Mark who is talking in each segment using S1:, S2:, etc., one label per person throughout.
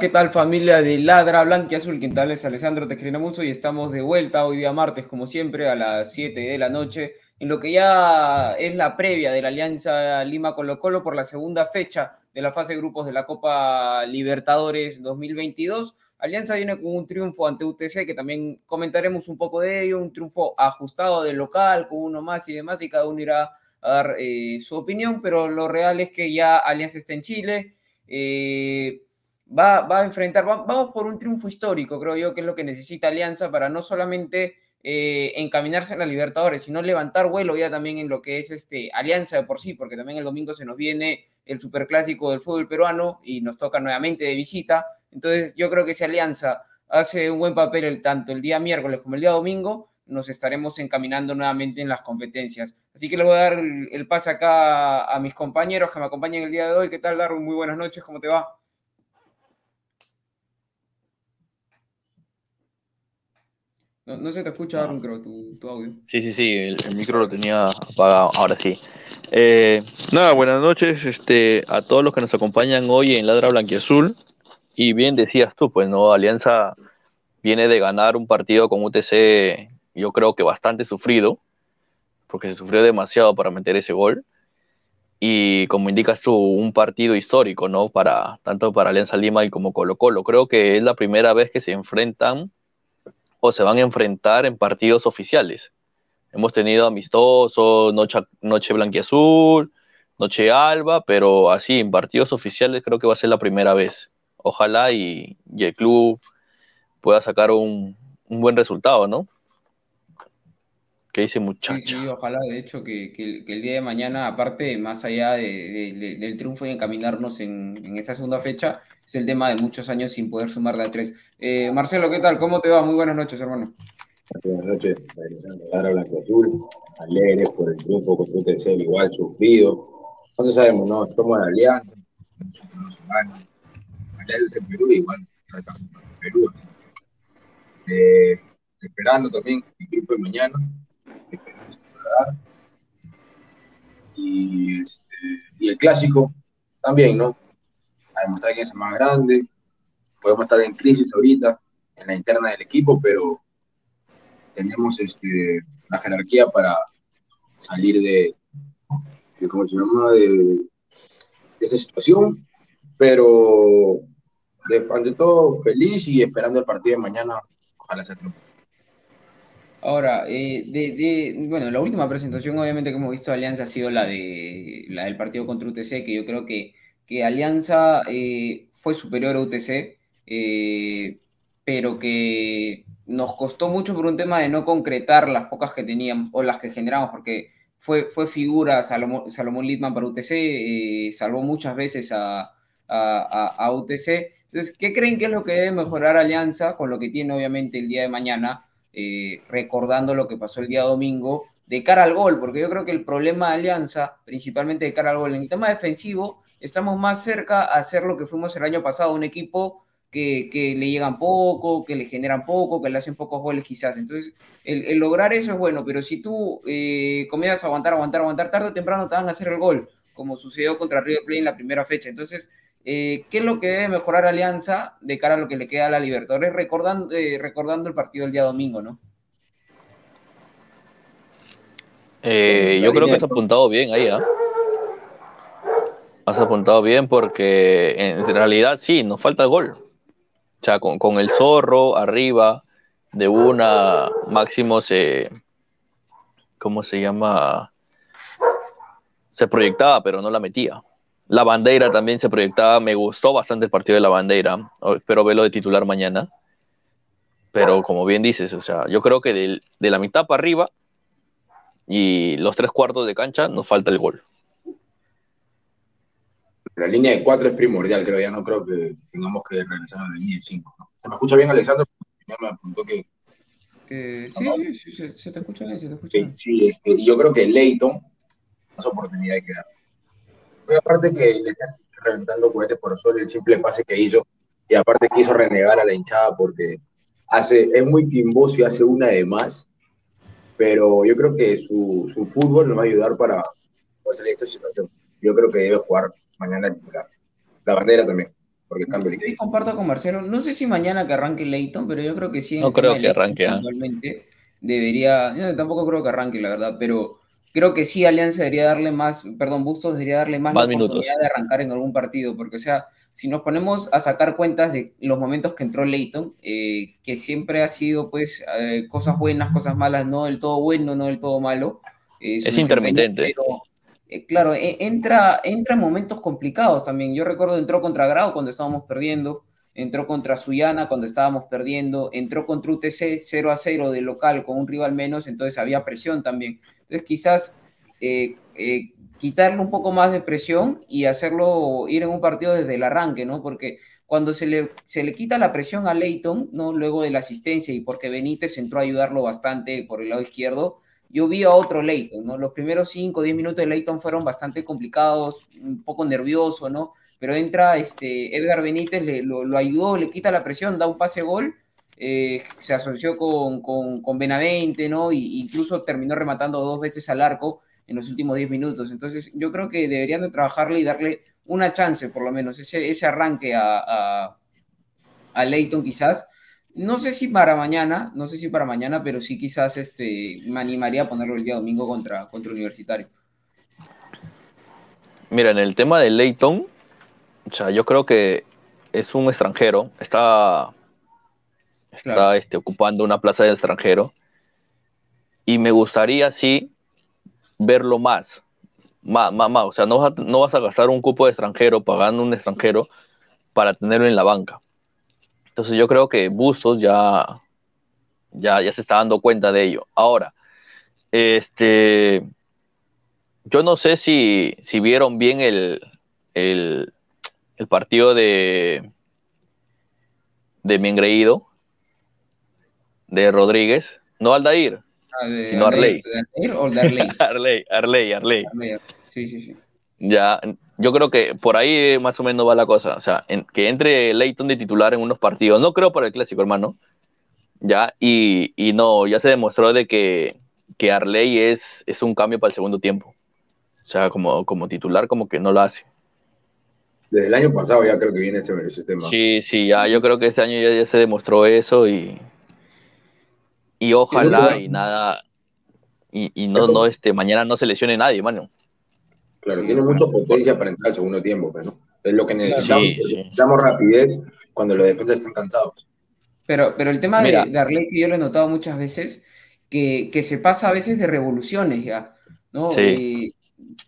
S1: ¿Qué tal familia de Ladra Blanca Azul? ¿Qué tal? Es Alessandro Tecrinamuso y estamos de vuelta hoy día martes, como siempre, a las 7 de la noche, en lo que ya es la previa de la Alianza Lima Colo Colo por la segunda fecha de la fase de grupos de la Copa Libertadores 2022. Alianza viene con un triunfo ante UTC, que también comentaremos un poco de ello, un triunfo ajustado del local, con uno más y demás, y cada uno irá a dar eh, su opinión, pero lo real es que ya Alianza está en Chile. Eh, va, va a enfrentar, vamos por un triunfo histórico, creo yo, que es lo que necesita Alianza para no solamente eh, encaminarse en la Libertadores, sino levantar vuelo ya también en lo que es este Alianza de por sí, porque también el domingo se nos viene el superclásico del fútbol peruano y nos toca nuevamente de visita. Entonces, yo creo que si Alianza hace un buen papel el, tanto el día miércoles como el día domingo, nos estaremos encaminando nuevamente en las competencias. Así que le voy a dar el, pase acá a, mis compañeros que me acompañan el día de hoy. ¿Qué tal, Darwin? Muy buenas noches, ¿cómo te va? No, se te escucha, Darwin, creo, tu, audio.
S2: Sí, sí, sí, el, micro lo tenía apagado, ahora sí. Eh, nada, buenas noches este, a todos los que nos acompañan hoy en Ladra Blanquiazul. Y bien decías tú, pues, ¿no? Alianza viene de ganar un partido con UTC yo creo que bastante sufrido, porque se sufrió demasiado para meter ese gol. Y como indicas tú, un partido histórico, ¿no? Para, tanto para Alianza Lima y como Colo Colo. Creo que es la primera vez que se enfrentan o se van a enfrentar en partidos oficiales. Hemos tenido amistosos, noche, noche blanquiazul, noche alba, pero así en partidos oficiales creo que va a ser la primera vez. Ojalá y, el club pueda sacar un, un buen resultado, ¿no? ¿Qué dice muchacho?
S1: Sí, ojalá, de hecho, que, el día de mañana, aparte, más allá del triunfo y encaminarnos en, en, esta segunda fecha, es el tema de muchos años sin poder sumar de a tres. Eh, Marcelo, ¿qué tal? ¿Cómo te va? Muy buenas noches, hermano.
S3: Buenas noches, regresando a Blanco Azul, alegres por el triunfo contra UTC, igual sufrido. No sabemos, ¿no? Somos de Alianza, nosotros no se gana. Alianza en Perú, igual, en Perú, así. Eh, esperando también el triunfo de mañana y, este, y el clásico también, ¿no? A demostrar quién es más grande. Podemos estar en crisis ahorita, en la interna del equipo, pero tenemos este, la jerarquía para salir de, de ¿cómo se llama?, de, de esta situación, pero ante todo feliz y esperando el partido de mañana, ojalá sea triunfo.
S1: Ahora, eh, de, bueno, la última presentación obviamente que hemos visto de Alianza ha sido la, de, la del partido contra UTC, que yo creo que, que Alianza eh, fue superior a UTC, eh, pero que nos costó mucho por un tema de no concretar las pocas que teníamos o las que generamos, porque fue, fue figura Salomón, Salomón Litman para UTC, salvó muchas veces a, a UTC. Entonces, ¿qué creen que es lo que debe mejorar Alianza con lo que tiene obviamente el día de mañana? Eh, recordando lo que pasó el día domingo de cara al gol, porque yo creo que el problema de Alianza, principalmente de cara al gol, en el tema defensivo, estamos más cerca a hacer lo que fuimos el año pasado, un equipo que, le llegan poco, que le generan poco, que le hacen pocos goles quizás. Entonces, el, lograr eso es bueno, pero si tú eh, comienzas a aguantar, aguantar, aguantar, tarde o temprano te van a hacer el gol, como sucedió contra River Plate en la primera fecha. Entonces, eh, ¿Qué es lo que debe mejorar Alianza de cara a lo que le queda a la Libertadores? Recordando, eh, el partido del día domingo, ¿no?
S2: Eh, yo creo que has apuntado bien ahí, ¿ah? Has apuntado bien porque en realidad sí, nos falta el gol. O sea, con, con el zorro arriba de una máximo se. ¿Cómo se llama? Se proyectaba, pero no la metía. La bandera también se proyectaba, me gustó bastante el partido de la bandera, espero verlo de titular mañana. Pero como bien dices, o sea, yo creo que de, la mitad para arriba y los tres cuartos de cancha nos falta el gol.
S3: La línea de cuatro es primordial, creo, ya no creo que tengamos que regresar a la línea de cinco. ¿Se me escucha bien, Alexandro? Ya me apuntó que...
S1: sí, sí, sí, se, te escucha bien, se te escucha bien.
S3: Sí, este, y yo creo que Leighton, más oportunidad de quedar aparte que le están reventando cohetes por solo el simple pase que hizo, y aparte quiso renegar a la hinchada porque hace, es muy quimboso y hace una de más, pero yo creo que su, su fútbol nos va a ayudar para, salir de esta situación. Yo creo que debe jugar mañana titular. La bandera también, porque cambia el
S1: comparto con Marcelo, no sé si mañana que arranque Leighton, pero yo creo que sí.
S2: No creo que arranque. ¿ah?
S1: Debería, tampoco creo que arranque, la verdad, pero creo que sí Alianza debería darle más, perdón, Bustos debería darle más,
S2: la oportunidad
S1: de arrancar en algún partido, porque o sea, si nos ponemos a sacar cuentas de los momentos que entró Leighton, eh, que siempre ha sido pues eh, cosas buenas, cosas malas, no del todo bueno, no del todo malo.
S2: es intermitente.
S1: eh, claro, e, entra, entra en momentos complicados también. Yo recuerdo entró contra Grau cuando estábamos perdiendo, entró contra Suyana cuando estábamos perdiendo, entró contra UTC 0 a 0 de local con un rival menos, entonces había presión también. Entonces quizás eh, eh, quitarle un poco más de presión y hacerlo ir en un partido desde el arranque, ¿no? Porque cuando se le, se le quita la presión a Leighton, ¿no? Luego de la asistencia y porque Benítez entró a ayudarlo bastante por el lado izquierdo, yo vi a otro Leighton, ¿no? Los primeros 5 o 10 minutos de Leighton fueron bastante complicados, un poco nervioso, ¿no? Pero entra este, Edgar Benítez, le, lo, ayudó, le quita la presión, da un pase gol, eh, se asoció con, con, Benavente, ¿no? Y incluso terminó rematando dos veces al arco en los últimos 10 minutos. Entonces, yo creo que deberían de trabajarle y darle una chance, por lo menos, ese, ese arranque a, a, Leighton quizás. No sé si para mañana, no sé si para mañana, pero sí quizás este, me animaría a ponerlo el día domingo contra, contra Universitario.
S2: Mira, en el tema de Leighton, o sea, yo creo que es un extranjero, está, está este, ocupando una plaza de extranjero. Y me gustaría, sí, verlo más. Más, más, O sea, no vas, a, no vas a gastar un cupo de extranjero pagando un extranjero para tenerlo en la banca. Entonces yo creo que Bustos ya, ya, ya se está dando cuenta de ello. Ahora, este, yo no sé si, si vieron bien el, el, el partido de, de mi engreído, de Rodríguez, no Aldair,
S1: Ah, de Arley. o de Arley?
S2: Arley, Arley,
S1: Arley. Sí, sí, sí.
S2: Ya, yo creo que por ahí más o menos va la cosa. O sea, que entre Leighton de titular en unos partidos. No creo para el clásico, hermano. Ya, y, y no, ya se demostró de que, que Arley es, es un cambio para el segundo tiempo. O sea, como, como titular, como que no lo hace.
S3: Desde el año pasado ya creo que viene ese, ese tema.
S2: Sí, sí, ya yo creo que este año ya, ya se demostró eso y, y ojalá y nada, y, no, no, este, mañana no se lesione nadie, mano.
S3: Claro, tiene mucha potencia para entrar al segundo tiempo, pero es lo que necesitamos. necesitamos rapidez cuando los defensas están cansados.
S1: Pero, pero el tema de, de que yo lo he notado muchas veces, que, que, se pasa a veces de revoluciones ya, ¿no? Eh,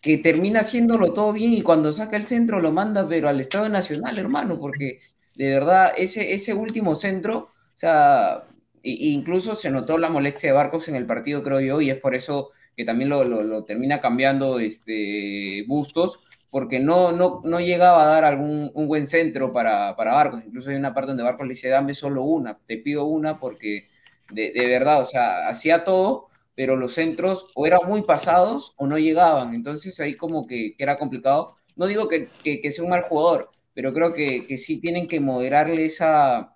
S1: que termina haciéndolo todo bien y cuando saca el centro lo manda, pero al Estado Nacional, hermano, porque de verdad ese, ese último centro, o sea, incluso se notó la molestia de Barcos en el partido, creo yo, y es por eso que también lo, termina cambiando este, Bustos, porque no, no, no llegaba a dar algún un buen centro para, para Barcos. Incluso hay una parte donde Barcos le dice, dame solo una, te pido una, porque de, verdad, o sea, hacía todo, pero los centros o eran muy pasados o no llegaban. Entonces ahí como que, era complicado. No digo que, que, sea un mal jugador, pero creo que, que sí tienen que moderarle esa,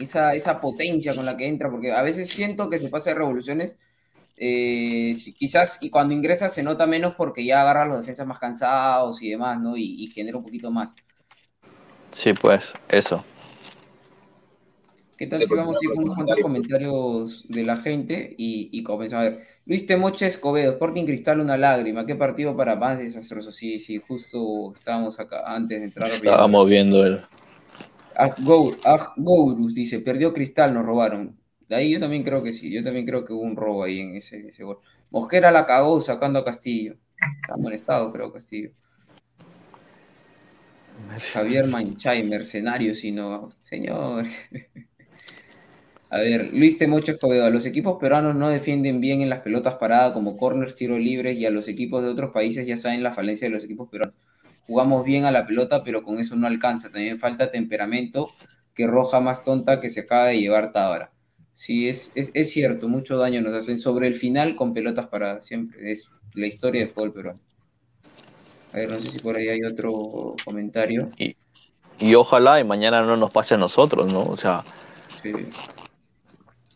S1: esa, esa potencia con la que entra, porque a veces siento que se pasa de revoluciones, eh, quizás, y cuando ingresa se nota menos porque ya agarra a los defensas más cansados y demás, ¿no? Y, genera un poquito más.
S2: Sí, pues, eso.
S1: ¿Qué tal si vamos a ir con unos cuantos comentarios de la gente y, y comenzamos a ver? Luis Temoche Escobedo, Sporting Cristal, una lágrima. ¿Qué partido para más desastroso? Sí, sí, justo estábamos acá antes de entrar.
S2: Estábamos viendo el,
S1: Gourus dice, perdió Cristal, nos robaron. De ahí yo también creo que sí, yo también creo que hubo un robo ahí en ese, ese gol. Mosquera la cagó sacando a Castillo. Está molestado, creo, Castillo. Javier Manchay, mercenario, sino, señor. A ver, Luis Temocho Escobedo, los equipos peruanos no defienden bien en las pelotas paradas como corners, tiros libres y a los equipos de otros países ya saben la falencia de los equipos peruanos jugamos bien a la pelota, pero con eso no alcanza. También falta temperamento, que roja más tonta que se acaba de llevar Tábara. Sí, es, es, cierto, mucho daño nos hacen sobre el final con pelotas para siempre. Es la historia del fútbol peruano. A ver, no sé si por ahí hay otro comentario.
S2: Y, y ojalá y mañana no nos pase a nosotros, ¿no? O sea.
S1: Sí.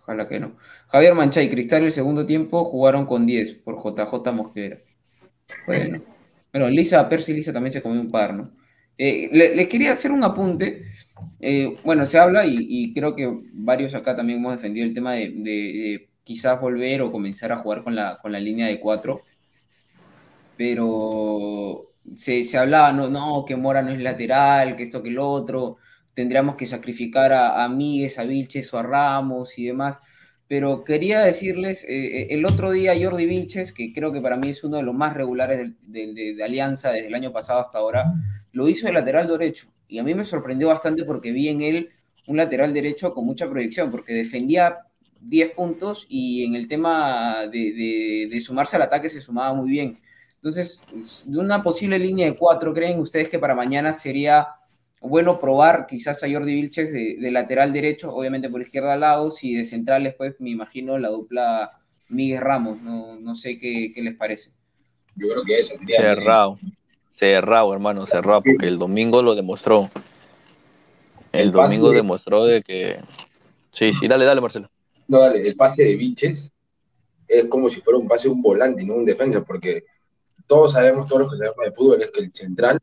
S1: Ojalá que no. Javier Manchay, Cristal el segundo tiempo jugaron con 10 por JJ Mosquera. Bueno. Bueno, Lisa, Percy Lisa también se comió un par, ¿no? Eh, les quería hacer un apunte. Eh, bueno, se habla y, creo que varios acá también hemos defendido el tema de, quizás volver o comenzar a jugar con la, con la línea de cuatro. Pero se, hablaba, no, no, que Mora no es lateral, que esto, que lo otro. Tendríamos que sacrificar a, a Míguez, a Vilches o a Ramos y demás. Pero quería decirles, eh, eh, el otro día Jordi Vilches, que creo que para mí es uno de los más regulares de, Alianza desde el año pasado hasta ahora, lo hizo de lateral derecho. Y a mí me sorprendió bastante porque vi en él un lateral derecho con mucha proyección, porque defendía 10 puntos y en el tema de, sumarse al ataque se sumaba muy bien. Entonces, de una posible línea de cuatro, ¿creen ustedes que para mañana sería bueno probar quizás a Jordi Vilches de, lateral derecho, obviamente por izquierda Laos y de central después me imagino la dupla Miguel Ramos, no, sé qué, les parece.
S3: Yo creo que esa sería...
S2: Cerrado, cerrado hermano, cerrado, porque el domingo lo demostró. El, domingo demostró de que... Sí, sí, dale, dale Marcelo.
S3: No, dale, el pase de Vilches es como si fuera un pase de un volante, no un defensa, porque todos sabemos, todos los que sabemos de fútbol, es que el central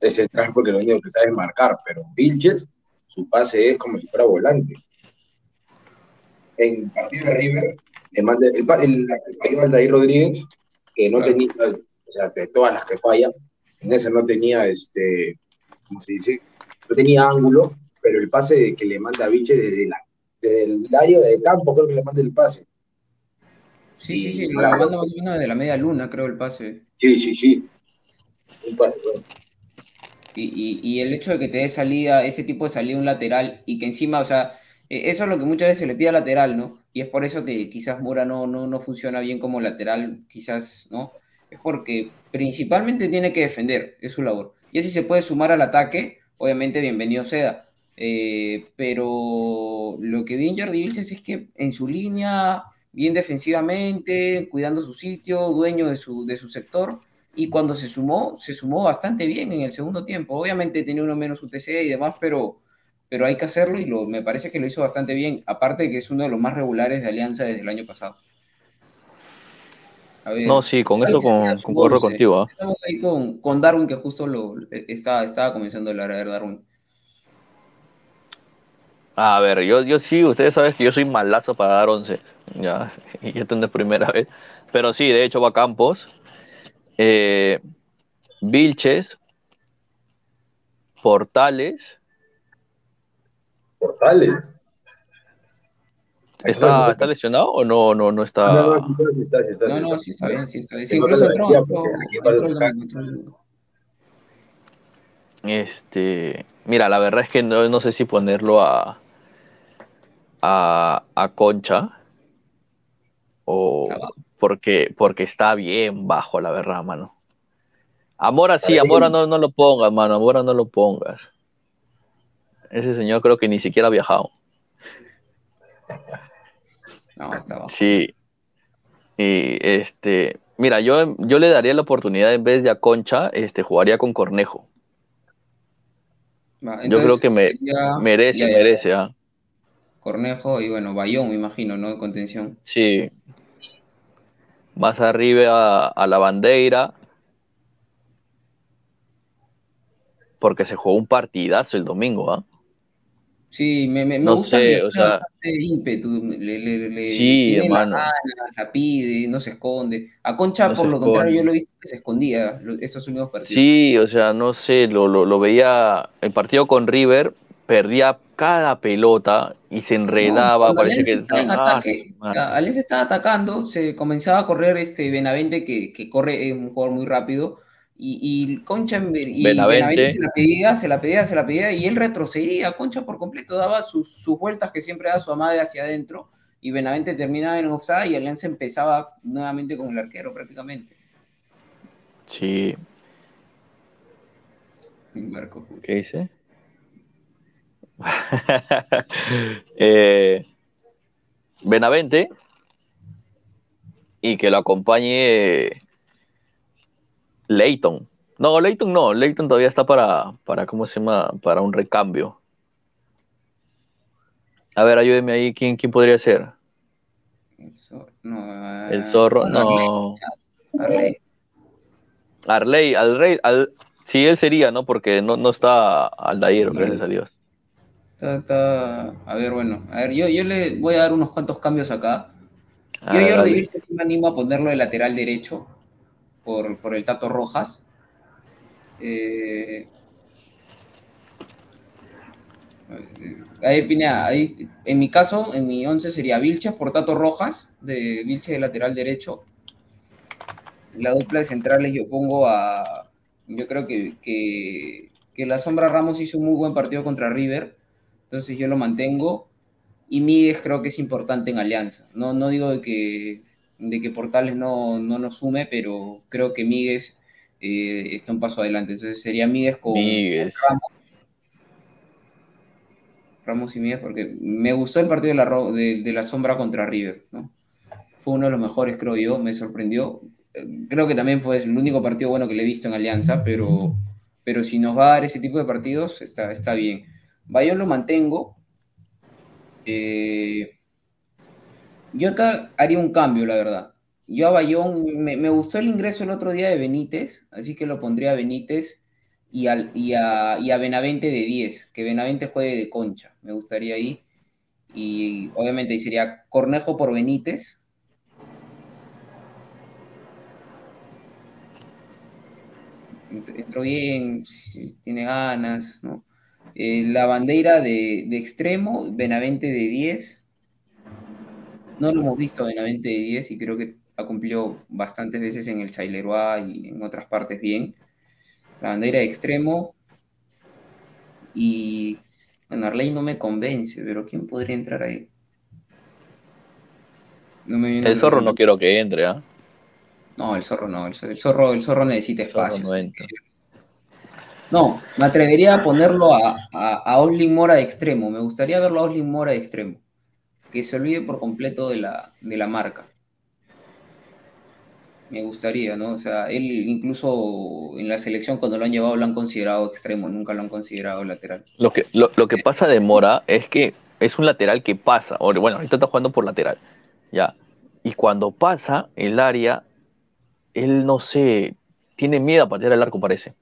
S3: es central porque lo único que sabe es marcar, pero Vilches, su pase es como si fuera volante. En partido de River, le manda el, el, la que falló Aldair Rodríguez, que no tenía, o sea, de todas las que fallan, en esa no tenía, este, ¿cómo se dice? No tenía ángulo, pero el pase que le manda a Vilches desde, la, desde el área de campo, creo que le manda el pase.
S1: Sí, sí, sí, lo manda más o menos de la media luna, creo, el pase.
S3: Sí, sí, sí. Un pase,
S1: y, el hecho de que te dé salida, ese tipo de salida un lateral y que encima, o sea, e, eso es lo que muchas veces se le pide al lateral, ¿no? Y es por eso que quizás Mora no, no, no funciona bien como lateral, quizás, ¿no? Es porque principalmente tiene que defender, es su labor. Y así se puede sumar al ataque, obviamente bienvenido sea. Eh, pero lo que vi en Jordi Vilches es que en su línea, bien defensivamente, cuidando su sitio, dueño de su, de su sector, y cuando se sumó, se sumó bastante bien en el segundo tiempo. Obviamente tenía uno menos UTC y demás, pero, pero hay que hacerlo y lo, me parece que lo hizo bastante bien, aparte de que es uno de los más regulares de Alianza desde el año pasado.
S2: no, sí, con eso con, concorro contigo. ¿ah?
S1: Estamos ahí con, con, Darwin, que justo lo e, estaba, estaba comenzando a hablar de Darwin.
S2: A ver, yo, yo sí, ustedes saben que yo soy malazo para dar once. Ya, y esto no es primera vez. Pero sí, de hecho va a Campos, eh, Vilches, Portales.
S3: Portales.
S2: ¿Está, ¿Está, lesionado o no, no, no está?
S1: No, no, sí está, sí está, No, no, sí está bien, sí está bien. incluso entró,
S2: Este, mira, la verdad es que no, no sé si ponerlo a, a, a Concha o, porque, porque está bien bajo, la verdad, mano. Amora sí, Amora no, no lo pongas, mano, Amora no lo pongas. Ese señor creo que ni siquiera ha viajado.
S1: No, está
S2: Sí. Y este, mira, yo, yo le daría la oportunidad en vez de a Concha, este, jugaría con Cornejo. yo creo que me, merece, merece, ¿ah?
S1: Cornejo y bueno, Bayón, me imagino, ¿no? Contención.
S2: Sí, más arriba a, la bandera, porque se jugó un partidazo el domingo, ¿ah?
S1: Sí, me, me,
S2: no
S1: gusta
S2: sé, o sea,
S1: ímpetu, le, le,
S2: sí, hermano.
S1: La, pide, no se esconde. A Concha, por lo contrario, yo lo he visto que se escondía esos últimos partidos.
S2: Sí, o sea, no sé, lo, lo, lo veía el partido con River, perdía cada pelota y se enredaba. parece que
S1: estaba en ataque. Alianza estaba atacando, se comenzaba a correr este Benavente, que, que corre, es un jugador muy rápido. Y, y Concha y Benavente. se la pedía, se la pedía, se la pedía, y él retrocedía. Concha por completo daba sus, sus vueltas que siempre da su amada hacia adentro, y Benavente terminaba en offside y Alianza empezaba nuevamente con el arquero prácticamente.
S2: Sí. ¿Qué dice? eh, Benavente y que lo acompañe Leighton. No, Leighton no, Leighton todavía está para, para, ¿cómo se llama? Para un recambio. A ver, ayúdeme ahí, ¿quién, quién podría ser? El zorro, no. Arley. Arley, Arley, sí, él sería, ¿no? Porque no, no está Aldair, gracias a Dios.
S1: A ver, bueno, a ver, yo, yo le voy a dar unos cuantos cambios acá. Yo yo Jordi Vilches sí me animo a ponerlo de lateral derecho por, por el Tato Rojas. Eh, Ahí, Pineda, ahí, en mi caso, en mi 11 sería Vilches por Tato Rojas, de Vilches de lateral derecho. La dupla de centrales yo pongo a. Yo creo que, que, que la Sombra Ramos hizo un muy buen partido contra River, entonces yo lo mantengo. Y Miguel creo que es importante en Alianza. No, no digo de que, de que Portales no, no nos sume, pero creo que Miguel eh, está un paso adelante. Entonces sería Miguel con
S2: Míguez.
S1: Ramos. Ramos y Miguel, porque me gustó el partido de la, de, de la Sombra contra River. ¿no? Fue uno de los mejores, creo yo, me sorprendió. Creo que también fue el único partido bueno que le he visto en Alianza, pero, pero si nos va a dar ese tipo de partidos, está, está bien. Bayón lo mantengo. Eh, yo acá haría un cambio, la verdad. Yo a Bayón, me, gustó el ingreso el otro día de Benítez, así que lo pondría a Benítez y, al, y, a, y a Benavente de 10, que Benavente juegue de concha, me gustaría ahí. Y obviamente ahí sería Cornejo por Benítez. Ent- Entró bien, tiene ganas, ¿no? Eh, la bandera de, de extremo, Benavente de 10. No lo hemos visto Benavente de 10 y creo que ha cumplido bastantes veces en el Chaileroa y en otras partes bien. La bandera de extremo. Y bueno, Arley no me convence, pero ¿quién podría entrar ahí? No me
S2: El zorro no quiero que entre, ¿ah?
S1: No, el zorro no, el zorro, el zorro, necesita espacio.
S2: no
S1: No, me atrevería a ponerlo a, a, a Oslin Mora de extremo. Me gustaría verlo a Oslin Mora de extremo. Que se olvide por completo de la, de la marca. Me gustaría, ¿no? O sea, él incluso en la selección cuando lo han llevado lo han considerado extremo, nunca lo han considerado lateral.
S2: Lo que, lo, lo que pasa de Mora es que es un lateral que pasa. o- Bueno, ahorita está jugando por lateral. Ya. Y cuando pasa el área, él no sé, tiene miedo a patear el arco, parece.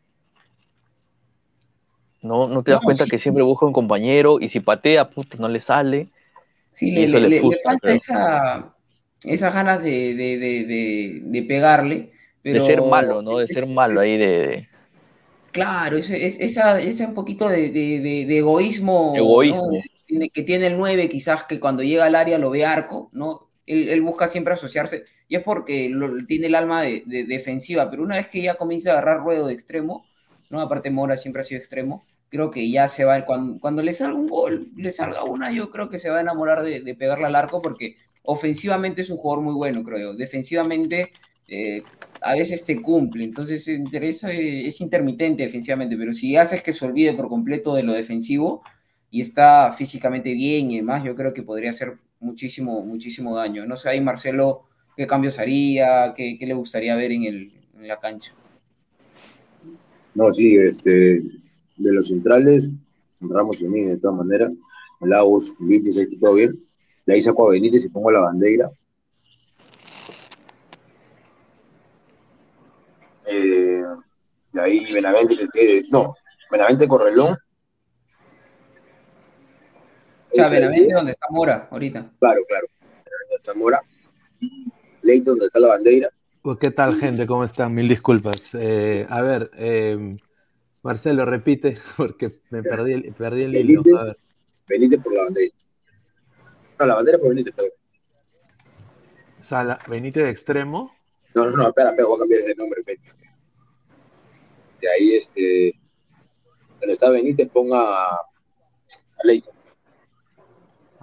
S2: No, no te das
S1: No,
S2: cuenta
S1: sí,
S2: que siempre busca un compañero y si patea, puta, no le sale.
S1: Sí, le, le-
S2: le
S1: falta esa, esas ganas de, de, de, de, pegarle. Pero
S2: De ser malo, ¿no? De ser malo ahí de,
S1: Claro, ese, es, esa, ese un poquito de, de- de- de egoísmo,
S2: Egoísmo.
S1: ¿no? Tiene- que tiene el 9, quizás que cuando llega al área lo ve arco, ¿no? Él, él busca siempre asociarse, y es porque lo- tiene el alma de, de- defensiva, pero una vez que ya comienza a agarrar ruedo de extremo, ¿no? Aparte Mora siempre ha sido extremo, creo que ya se va, cuando, le salga un gol, le salga una, yo creo que se va a enamorar de, de pegarle al arco, porque ofensivamente es un jugador muy bueno, creo. Defensivamente eh, a veces te cumple, entonces interesa, eh, es intermitente defensivamente, pero si haces que se olvide por completo de lo defensivo y está físicamente bien y demás, yo creo que podría hacer muchísimo, muchísimo daño. No sé ahí Marcelo qué cambios haría, qué, qué le gustaría ver en, el, en la cancha.
S3: No, sí, este, de los centrales, Ramos y mí, de todas maneras. Lagos, Vitis, ahí está todo bien. De ahí saco a Benítez y pongo la bandera. Eh, de ahí Benavente que quede. No, Benavente Correlón.
S1: O sea, Benavente
S3: 10.
S1: donde está Mora ahorita.
S3: Claro, claro. Benavente Zamora. Leighton, donde está la bandera.
S4: Pues, ¿Qué tal, gente? ¿Cómo están? Mil disculpas. Eh, a ver, eh, Marcelo, repite, porque me perdí el, perdí el hilo. A
S3: Benítez,
S4: ver.
S3: Benítez por la bandera. No, la bandera por Benítez, perdón.
S4: O sea, la- Benítez de extremo.
S3: No, no, no, espera, espera, voy a cambiar ese nombre. espera. De ahí, este, donde está Benítez, ponga a Leighton,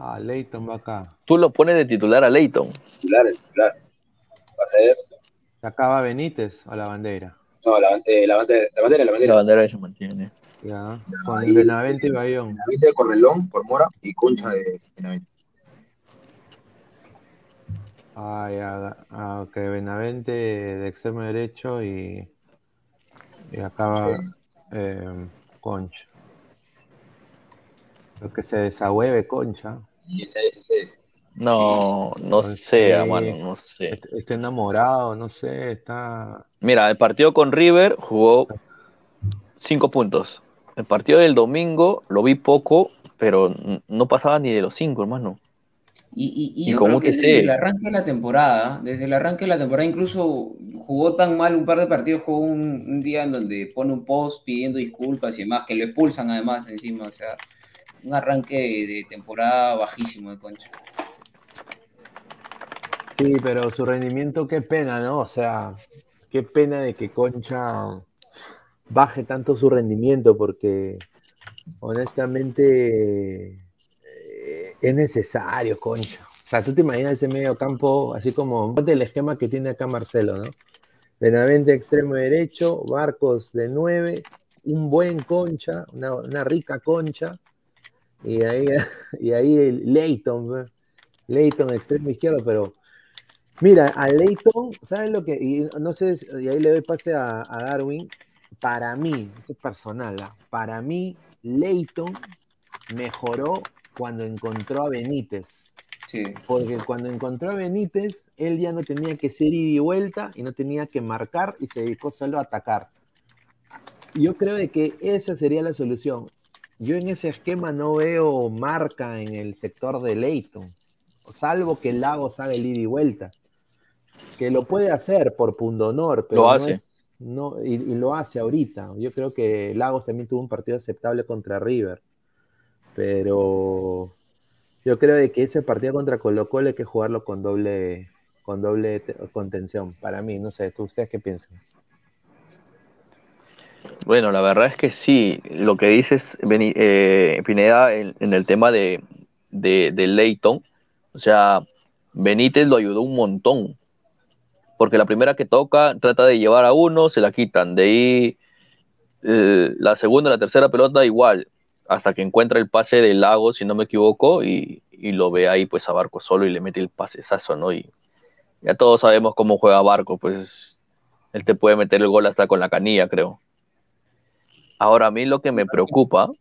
S4: Ah, Leighton va acá.
S2: Tú lo pones de titular a Leighton.
S3: titular, el titular. Va a ser,
S4: Acá va Benítez a la bandera.
S3: No, la, eh, la bandera, la bandera, la
S2: La
S3: bandera.
S2: bandera se mantiene.
S4: Ya. Con
S3: ahí,
S4: Benavente y Bayón.
S3: Benavente de Correlón por Mora y Concha de Benavente.
S4: Ah, ya. Ah, ok, Benavente de extremo derecho y, y
S3: Sí.
S4: eh, Concha. Lo que se desahueve Concha.
S3: Y ese es, ese es.
S2: No, no
S4: Pues
S2: sé,
S4: sí.
S2: mano, no sé.
S4: Est- Está enamorado, no sé, está.
S2: Mira, el partido con River jugó cinco puntos. El partido del domingo lo vi poco, pero no pasaba ni de los cinco, hermano.
S1: Y, y, y
S2: Y
S1: yo
S2: con
S1: creo que desde el arranque de la temporada, desde el arranque de la temporada, incluso jugó tan mal un par de partidos, jugó un, un día en donde pone un post pidiendo disculpas y demás, que lo expulsan además encima, o sea, un arranque de, de temporada bajísimo de Concha.
S4: Sí, pero su rendimiento, qué pena, ¿no? O sea, qué pena de que Concha baje tanto su rendimiento, porque honestamente eh, es necesario, Concha. O sea, tú te imaginas ese medio campo, así como el esquema que tiene acá Marcelo, ¿no? Benavente extremo derecho, Barcos de 9, un buen concha, una, rica concha, y ahí, y ahí Leighton, Leighton extremo izquierdo, pero mira, a Leighton, ¿sabes lo que? Y no sé, y ahí le doy pase a, a Darwin, para mí, esto es personal, ¿ah? para mí, Leighton mejoró cuando encontró a Benítez.
S1: Sí.
S4: Porque cuando encontró a Benítez, él ya no tenía que ser ida y vuelta y no tenía que marcar y se dedicó solo a atacar. Yo creo de que esa sería la solución. Yo en ese esquema no veo marca en el sector de Leighton, salvo que Lagos haga el ida y vuelta. Que lo puede hacer por pundonor, pero
S2: Lo
S4: no
S2: hace.
S4: es- no, y, y lo hace ahorita. Yo creo que Lagos también tuvo un partido aceptable contra River. Pero yo creo de que ese partido contra Colo Colo hay que jugarlo con doble, con doble te- contención. Para mí, no sé, ¿tú- ¿ustedes qué piensan?
S2: Bueno, la verdad es que sí, lo que dices, eh, Pineda, en, en el tema de, de, de Leighton, o sea, Benítez lo ayudó un montón, porque la primera que toca trata de llevar a uno, se la quitan, de ahí eh, la segunda, la tercera pelota igual, hasta que encuentra el pase del lago, si no me equivoco, y, y lo ve ahí pues a Barco solo y le mete el pasesazo, ¿no? Y ya todos sabemos cómo juega Barco, pues él te puede meter el gol hasta con la canilla, creo. Ahora, a mí lo que me preocupa,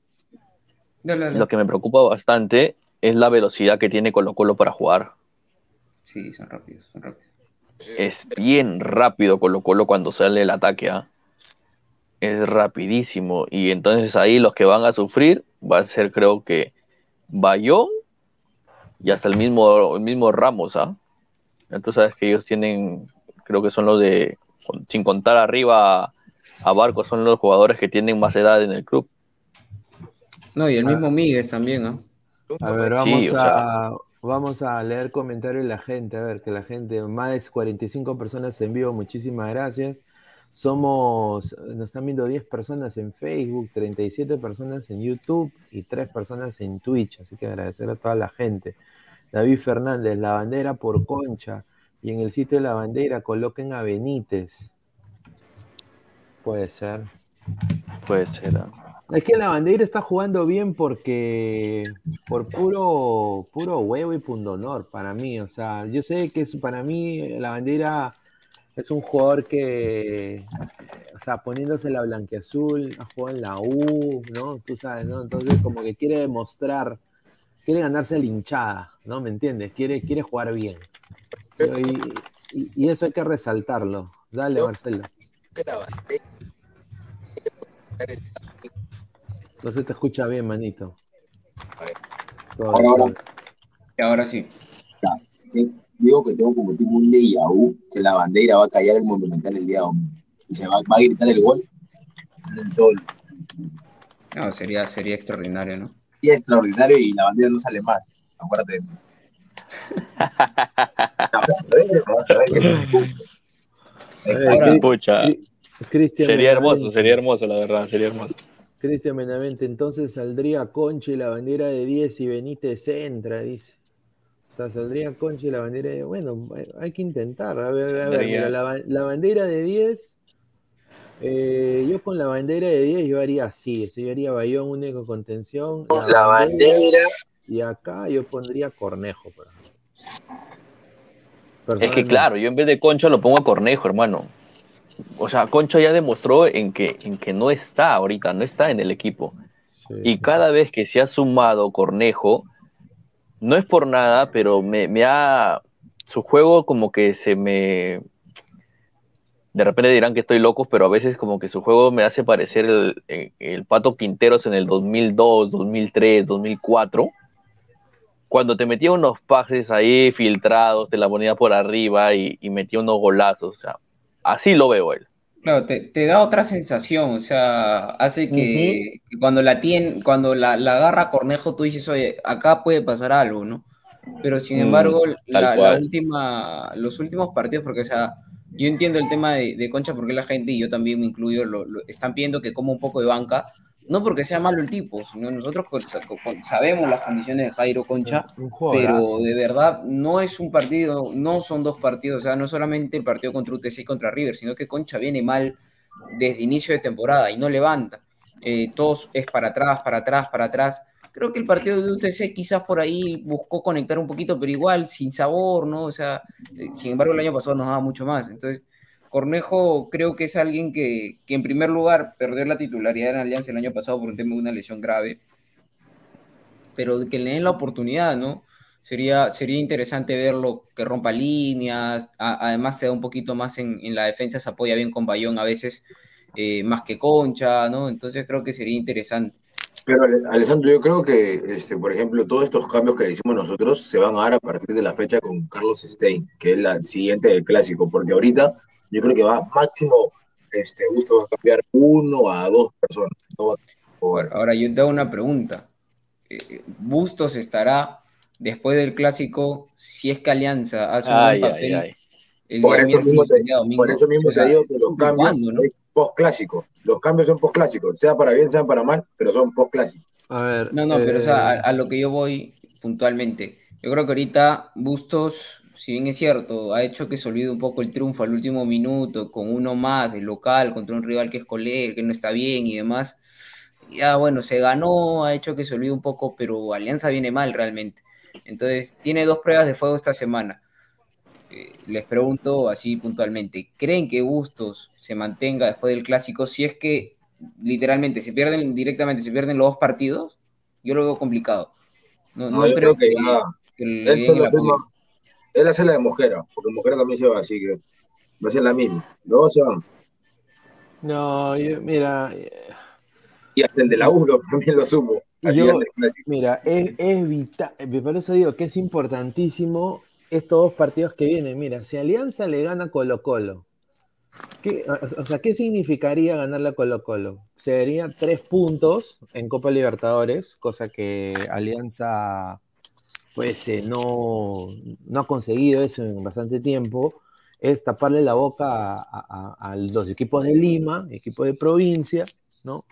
S2: lo que me preocupa bastante es la velocidad que tiene Colo Colo para jugar.
S1: Sí, son rápidos, son rápidos.
S2: Es bien rápido Colo Colo cuando sale el ataque, ¿ah? Es rapidísimo. Y entonces ahí los que van a sufrir va a ser creo que Bayón y hasta el mismo, el mismo Ramos, ¿ah? Ya Tú sabes que ellos tienen, creo que son los de, sin contar arriba a Barco, son los jugadores que tienen más edad en el club.
S1: No, y el
S4: Ah.
S1: mismo Míguez también, ¿ah?
S4: A ver, vamos,
S2: Sí, o
S4: a, vamos a leer comentarios de la gente. A ver, que la gente, más de 45 personas en vivo, muchísimas gracias. Somos, nos están viendo 10 personas en Facebook, 37 personas en YouTube y 3 personas en Twitch. Así que agradecer a toda la gente. David Fernández, la bandera por concha. Y en el sitio de la bandera coloquen a Benítez. Puede ser.
S2: Puede ser. ¿ah?
S4: Es que la bandera está jugando bien porque por puro puro huevo y pundonor para mí, o sea, yo sé que es, para mí la bandera es un jugador que, o sea, poniéndose la blanqueazul, ha jugado en la U, ¿no? Tú sabes, ¿no? Entonces como que quiere demostrar, quiere ganarse la hinchada, ¿no? ¿Me entiendes? Quiere, quiere jugar bien. Pero y, y- y eso hay que resaltarlo. Dale, Marcelo. No se te escucha bien, manito.
S3: Ahora, ahora.
S1: Y ahora sí.
S3: Te- Digo que tengo como tipo un déjà vu, que la bandera va a callar el Monumental el día domingo. Y se va, va a gritar el gol. en todo el-
S1: No, sería, sería extraordinario, ¿no?
S3: Y es extraordinario y la bandera no sale más. Acuérdate de mí. Vas a ver, vas a ver que no se.
S4: Eh, Cristian
S2: sería hermoso, sería hermoso, la verdad, sería hermoso.
S4: Cristian Benavente, entonces saldría Concha y la bandera de 10 y Benítez entra, dice. O sea, saldría Concha y la bandera de... Bueno, hay que intentar. A ver, a ver, mira, la, la bandera de 10, eh, yo con la bandera de 10 yo haría así, eso, yo haría Bayón único contención.
S3: La bandera.
S4: Y acá yo pondría Cornejo, por ejemplo.
S2: Es que claro, yo en vez de Concha lo pongo a Cornejo, hermano. O sea, Concha ya demostró en que, en que no está ahorita, no está en el equipo.
S4: Sí,
S2: Y
S4: sí.
S2: cada vez que se ha sumado Cornejo, no es por nada, pero me, me ha. Su juego como que se me. De repente dirán que estoy loco, pero a veces como que su juego me hace parecer el, el- el Pato Quinteros en el 2002, 2003, 2004. Cuando te metía unos pases ahí filtrados, te la ponía por arriba y, y metía unos golazos. O sea, así lo veo él.
S1: Claro, te, te da otra sensación, o sea, hace que, cuando la tiene, cuando la, la agarra Cornejo, tú dices, oye, acá puede pasar algo, ¿no? Pero sin
S2: Mm,
S1: embargo, la, última, los últimos partidos, porque, o sea, yo entiendo el tema de, de Concha porque la gente, y yo también me incluyo, lo, lo- están pidiendo que coma un poco de banca, no porque sea malo el tipo, sino nosotros sabemos las condiciones de Jairo Concha,
S4: Un
S1: pero de verdad no es un partido, no son dos partidos, o sea, no es solamente el partido contra UTC y contra River, sino que Concha viene mal desde inicio de temporada y no levanta. Eh, todos es para atrás, para atrás, para atrás. Creo que el partido de UTC quizás por ahí buscó conectar un poquito, pero igual sin sabor, ¿no? O sea, eh, sin embargo el año pasado nos daba mucho más. Entonces, Cornejo creo que es alguien que, que en primer lugar perdió la titularidad en Alianza el año pasado por un tema de una lesión grave pero que le den la oportunidad, ¿no? Sería, sería interesante verlo que rompa líneas, a- además se da un poquito más en, en la defensa, se apoya bien con Bayón a veces, eh, más que Concha, ¿no? Entonces creo que sería interesante.
S3: Pero Ale- Alessandro, yo creo que, este, por ejemplo, todos estos cambios que hicimos nosotros se van a dar a partir de la fecha con Carlos Stein, que es la siguiente del clásico, porque ahorita yo creo que va máximo, este, Gusto va a cambiar uno a dos personas. no va a-
S1: Ahora, ahora yo te hago una pregunta. Eh, ¿Bustos estará después del clásico si es que Alianza hace un
S2: Ay,
S1: buen
S2: ay,
S1: papel
S2: ay.
S1: el
S3: Por eso mismo te,
S1: domingo?
S3: por eso mismo
S1: O sea,
S3: te digo que los cambios
S1: ¿cuándo, no?
S3: es post-clásico. Los cambios son post-clásicos, sea para bien, sea para mal, pero son post-clásicos.
S4: A ver.
S1: No, no, pero o sea, a,
S4: eh,
S1: a lo que yo voy puntualmente. Yo creo que ahorita Bustos, si bien es cierto, ha hecho que se olvide un poco el triunfo al último minuto, con uno más de local contra un rival que es Coler, que no está bien y demás. Ya bueno, se ganó, ha hecho que se olvide un poco, pero Alianza viene mal realmente. Entonces, tiene dos pruebas de fuego esta semana. Eh, les pregunto así puntualmente, ¿creen que Bustos se mantenga después del clásico si es que literalmente se pierden directamente, se pierden los dos partidos? Yo lo veo complicado. No,
S3: No,
S1: creo
S3: creo que
S1: que,
S3: ya-
S1: que le
S3: Él hace la de Mosquera, porque Mosquera también se va, así que va a ser la misma. Dos se van.
S4: No, yo- mira,
S3: Y hasta el de la U lo- también lo sumo. Así
S4: Yo- mira, es, es vital, por eso digo que es importantísimo estos dos partidos que vienen. Mira, si Alianza le gana Colo Colo, ¿qué, o, o sea, ¿qué significaría ganarle a Colo Colo? Serían tres puntos en Copa Libertadores, cosa que Alianza pues eh, no, no ha conseguido eso en bastante tiempo. Es taparle la boca a, a- a- a los equipos de Lima, equipos de provincia, ¿no?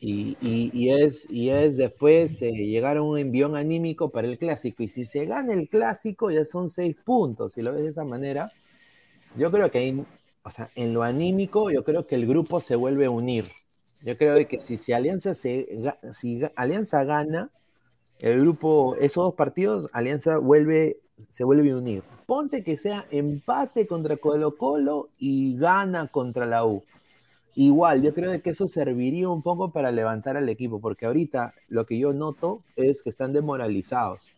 S4: Y, y- y es, y es después eh, llegar a un envión anímico para el clásico. Y si se gana el clásico, ya son seis puntos. Si lo ves de esa manera, yo creo que ahí, o sea, en lo anímico, yo creo que el grupo se vuelve a unir. Yo creo que si, si Alianza se si Alianza gana, el grupo, esos dos partidos, Alianza vuelve, se vuelve a unir. Ponte que sea empate contra Colo Colo y gana contra la U. Igual, yo creo que eso serviría un poco para levantar al equipo, porque ahorita lo que yo noto es que están demoralizados.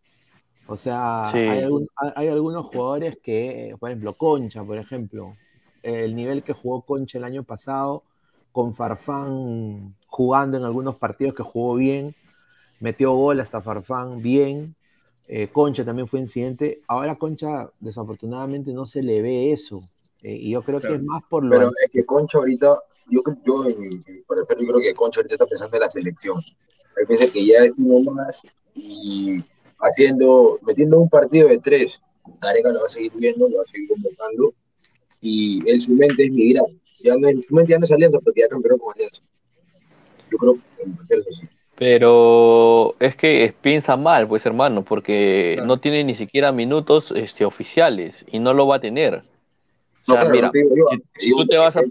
S4: O sea,
S2: Sí.
S4: hay, algún- hay- hay algunos jugadores que, por ejemplo, Concha, por ejemplo, el nivel que jugó Concha el año pasado, con Farfán jugando en algunos partidos que jugó bien, metió gol hasta Farfán bien, eh, Concha también fue incidente, ahora Concha desafortunadamente no se le ve eso, eh, y yo creo que es más por lo...
S3: Pero es que Concha ahorita, yo, yo en mi parecer, yo creo que Concha ahorita está pensando en la selección. Él piensa que ya es uno más y haciendo, metiendo un partido de tres, Gareca lo va a seguir viendo, lo va a seguir convocando y en su mente es migrar. Ya no, su mente ya no es Alianza porque ya campeó con Alianza. Yo creo que en es así.
S2: Pero es que piensa mal, pues hermano, porque
S1: Claro.
S2: no tiene ni siquiera minutos este, oficiales y no lo va a tener. O
S3: No,
S2: sea,
S3: claro,
S2: mira,
S3: te digo
S2: si- si tú te vas a-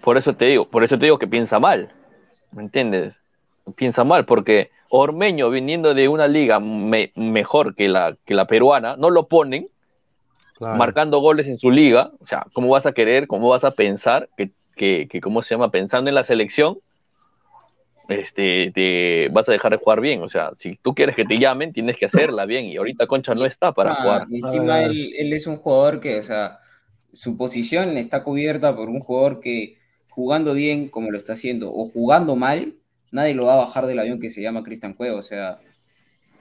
S2: por eso te digo, por eso te digo que piensa mal, ¿me entiendes? Piensa mal, porque Ormeño viniendo de una liga me- mejor que la, que la peruana, no lo ponen
S4: Claro.
S2: marcando goles en su liga, o sea, ¿cómo vas a querer, cómo vas a pensar que, que, que ¿cómo se llama? Pensando en la selección, este, te vas a dejar de jugar bien, o sea, si tú quieres que te llamen, tienes que hacerla bien, y ahorita Concha no está para
S1: Ah,
S2: jugar.
S1: Encima
S4: Ah.
S1: él, él es un jugador que, o sea, su posición está cubierta por un jugador que jugando bien como lo está haciendo o jugando mal, nadie lo va a bajar del avión que se llama Cristian Cueva. O sea,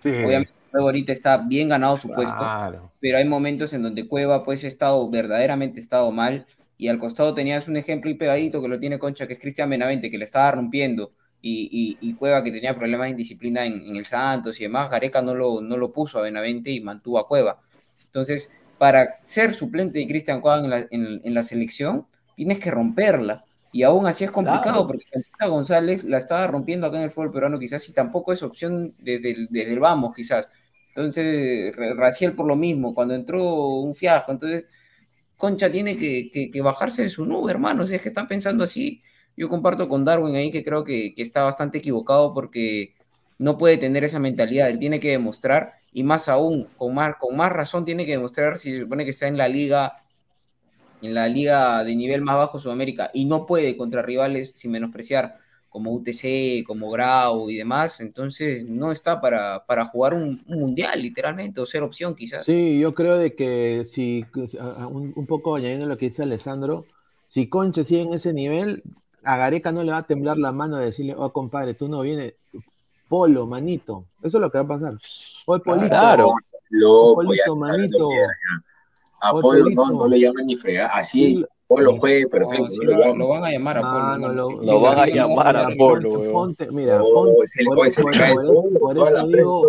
S4: Sí,
S1: obviamente Cueva ahorita está bien ganado su puesto,
S4: claro.
S1: pero hay momentos en donde Cueva pues ha estado verdaderamente estado mal y al costado tenías un ejemplo y pegadito que lo tiene Concha, que es Cristian Benavente, que le estaba rompiendo, y, y, Cueva que tenía problemas de indisciplina en, el Santos y demás, Gareca no lo, no lo puso a Benavente y mantuvo a Cueva. Entonces, para ser suplente de Cristian Cueva en la, en, la, selección, tienes que romperla. Y aún así es complicado porque González la estaba rompiendo acá en el fútbol peruano quizás y tampoco es opción desde el, desde el vamos quizás. Entonces, Raciel por lo mismo, cuando entró un fiasco, entonces Concha tiene que, bajarse de su nube, hermano, si es que están pensando así. Yo comparto con Darwin ahí que creo que, está bastante equivocado porque no puede tener esa mentalidad, él tiene que demostrar, y más aún, con más, con más razón tiene que demostrar si se supone que está en la liga, en la liga de nivel más bajo Sudamérica, y no puede contra rivales sin menospreciar como UTC, como Grau y demás, entonces no está para, para jugar un, mundial, literalmente, o ser opción quizás.
S4: Sí, yo creo de que si, un, poco añadiendo lo que dice Alessandro, si Concha sigue en ese nivel, a Gareca no le va a temblar la mano de decirle, oh compadre, tú no vienes, polo, manito, eso es lo que va a pasar. Hoy Polito,
S2: claro,
S4: polito, manito.
S3: A Polo no, no, le llaman ni fregar, así Polo juegue perfecto.
S1: lo, lo, van a llamar a Polo.
S2: No, lo, van a llamar a Polo.
S4: Ponte, mira, ponte, por, eso, digo,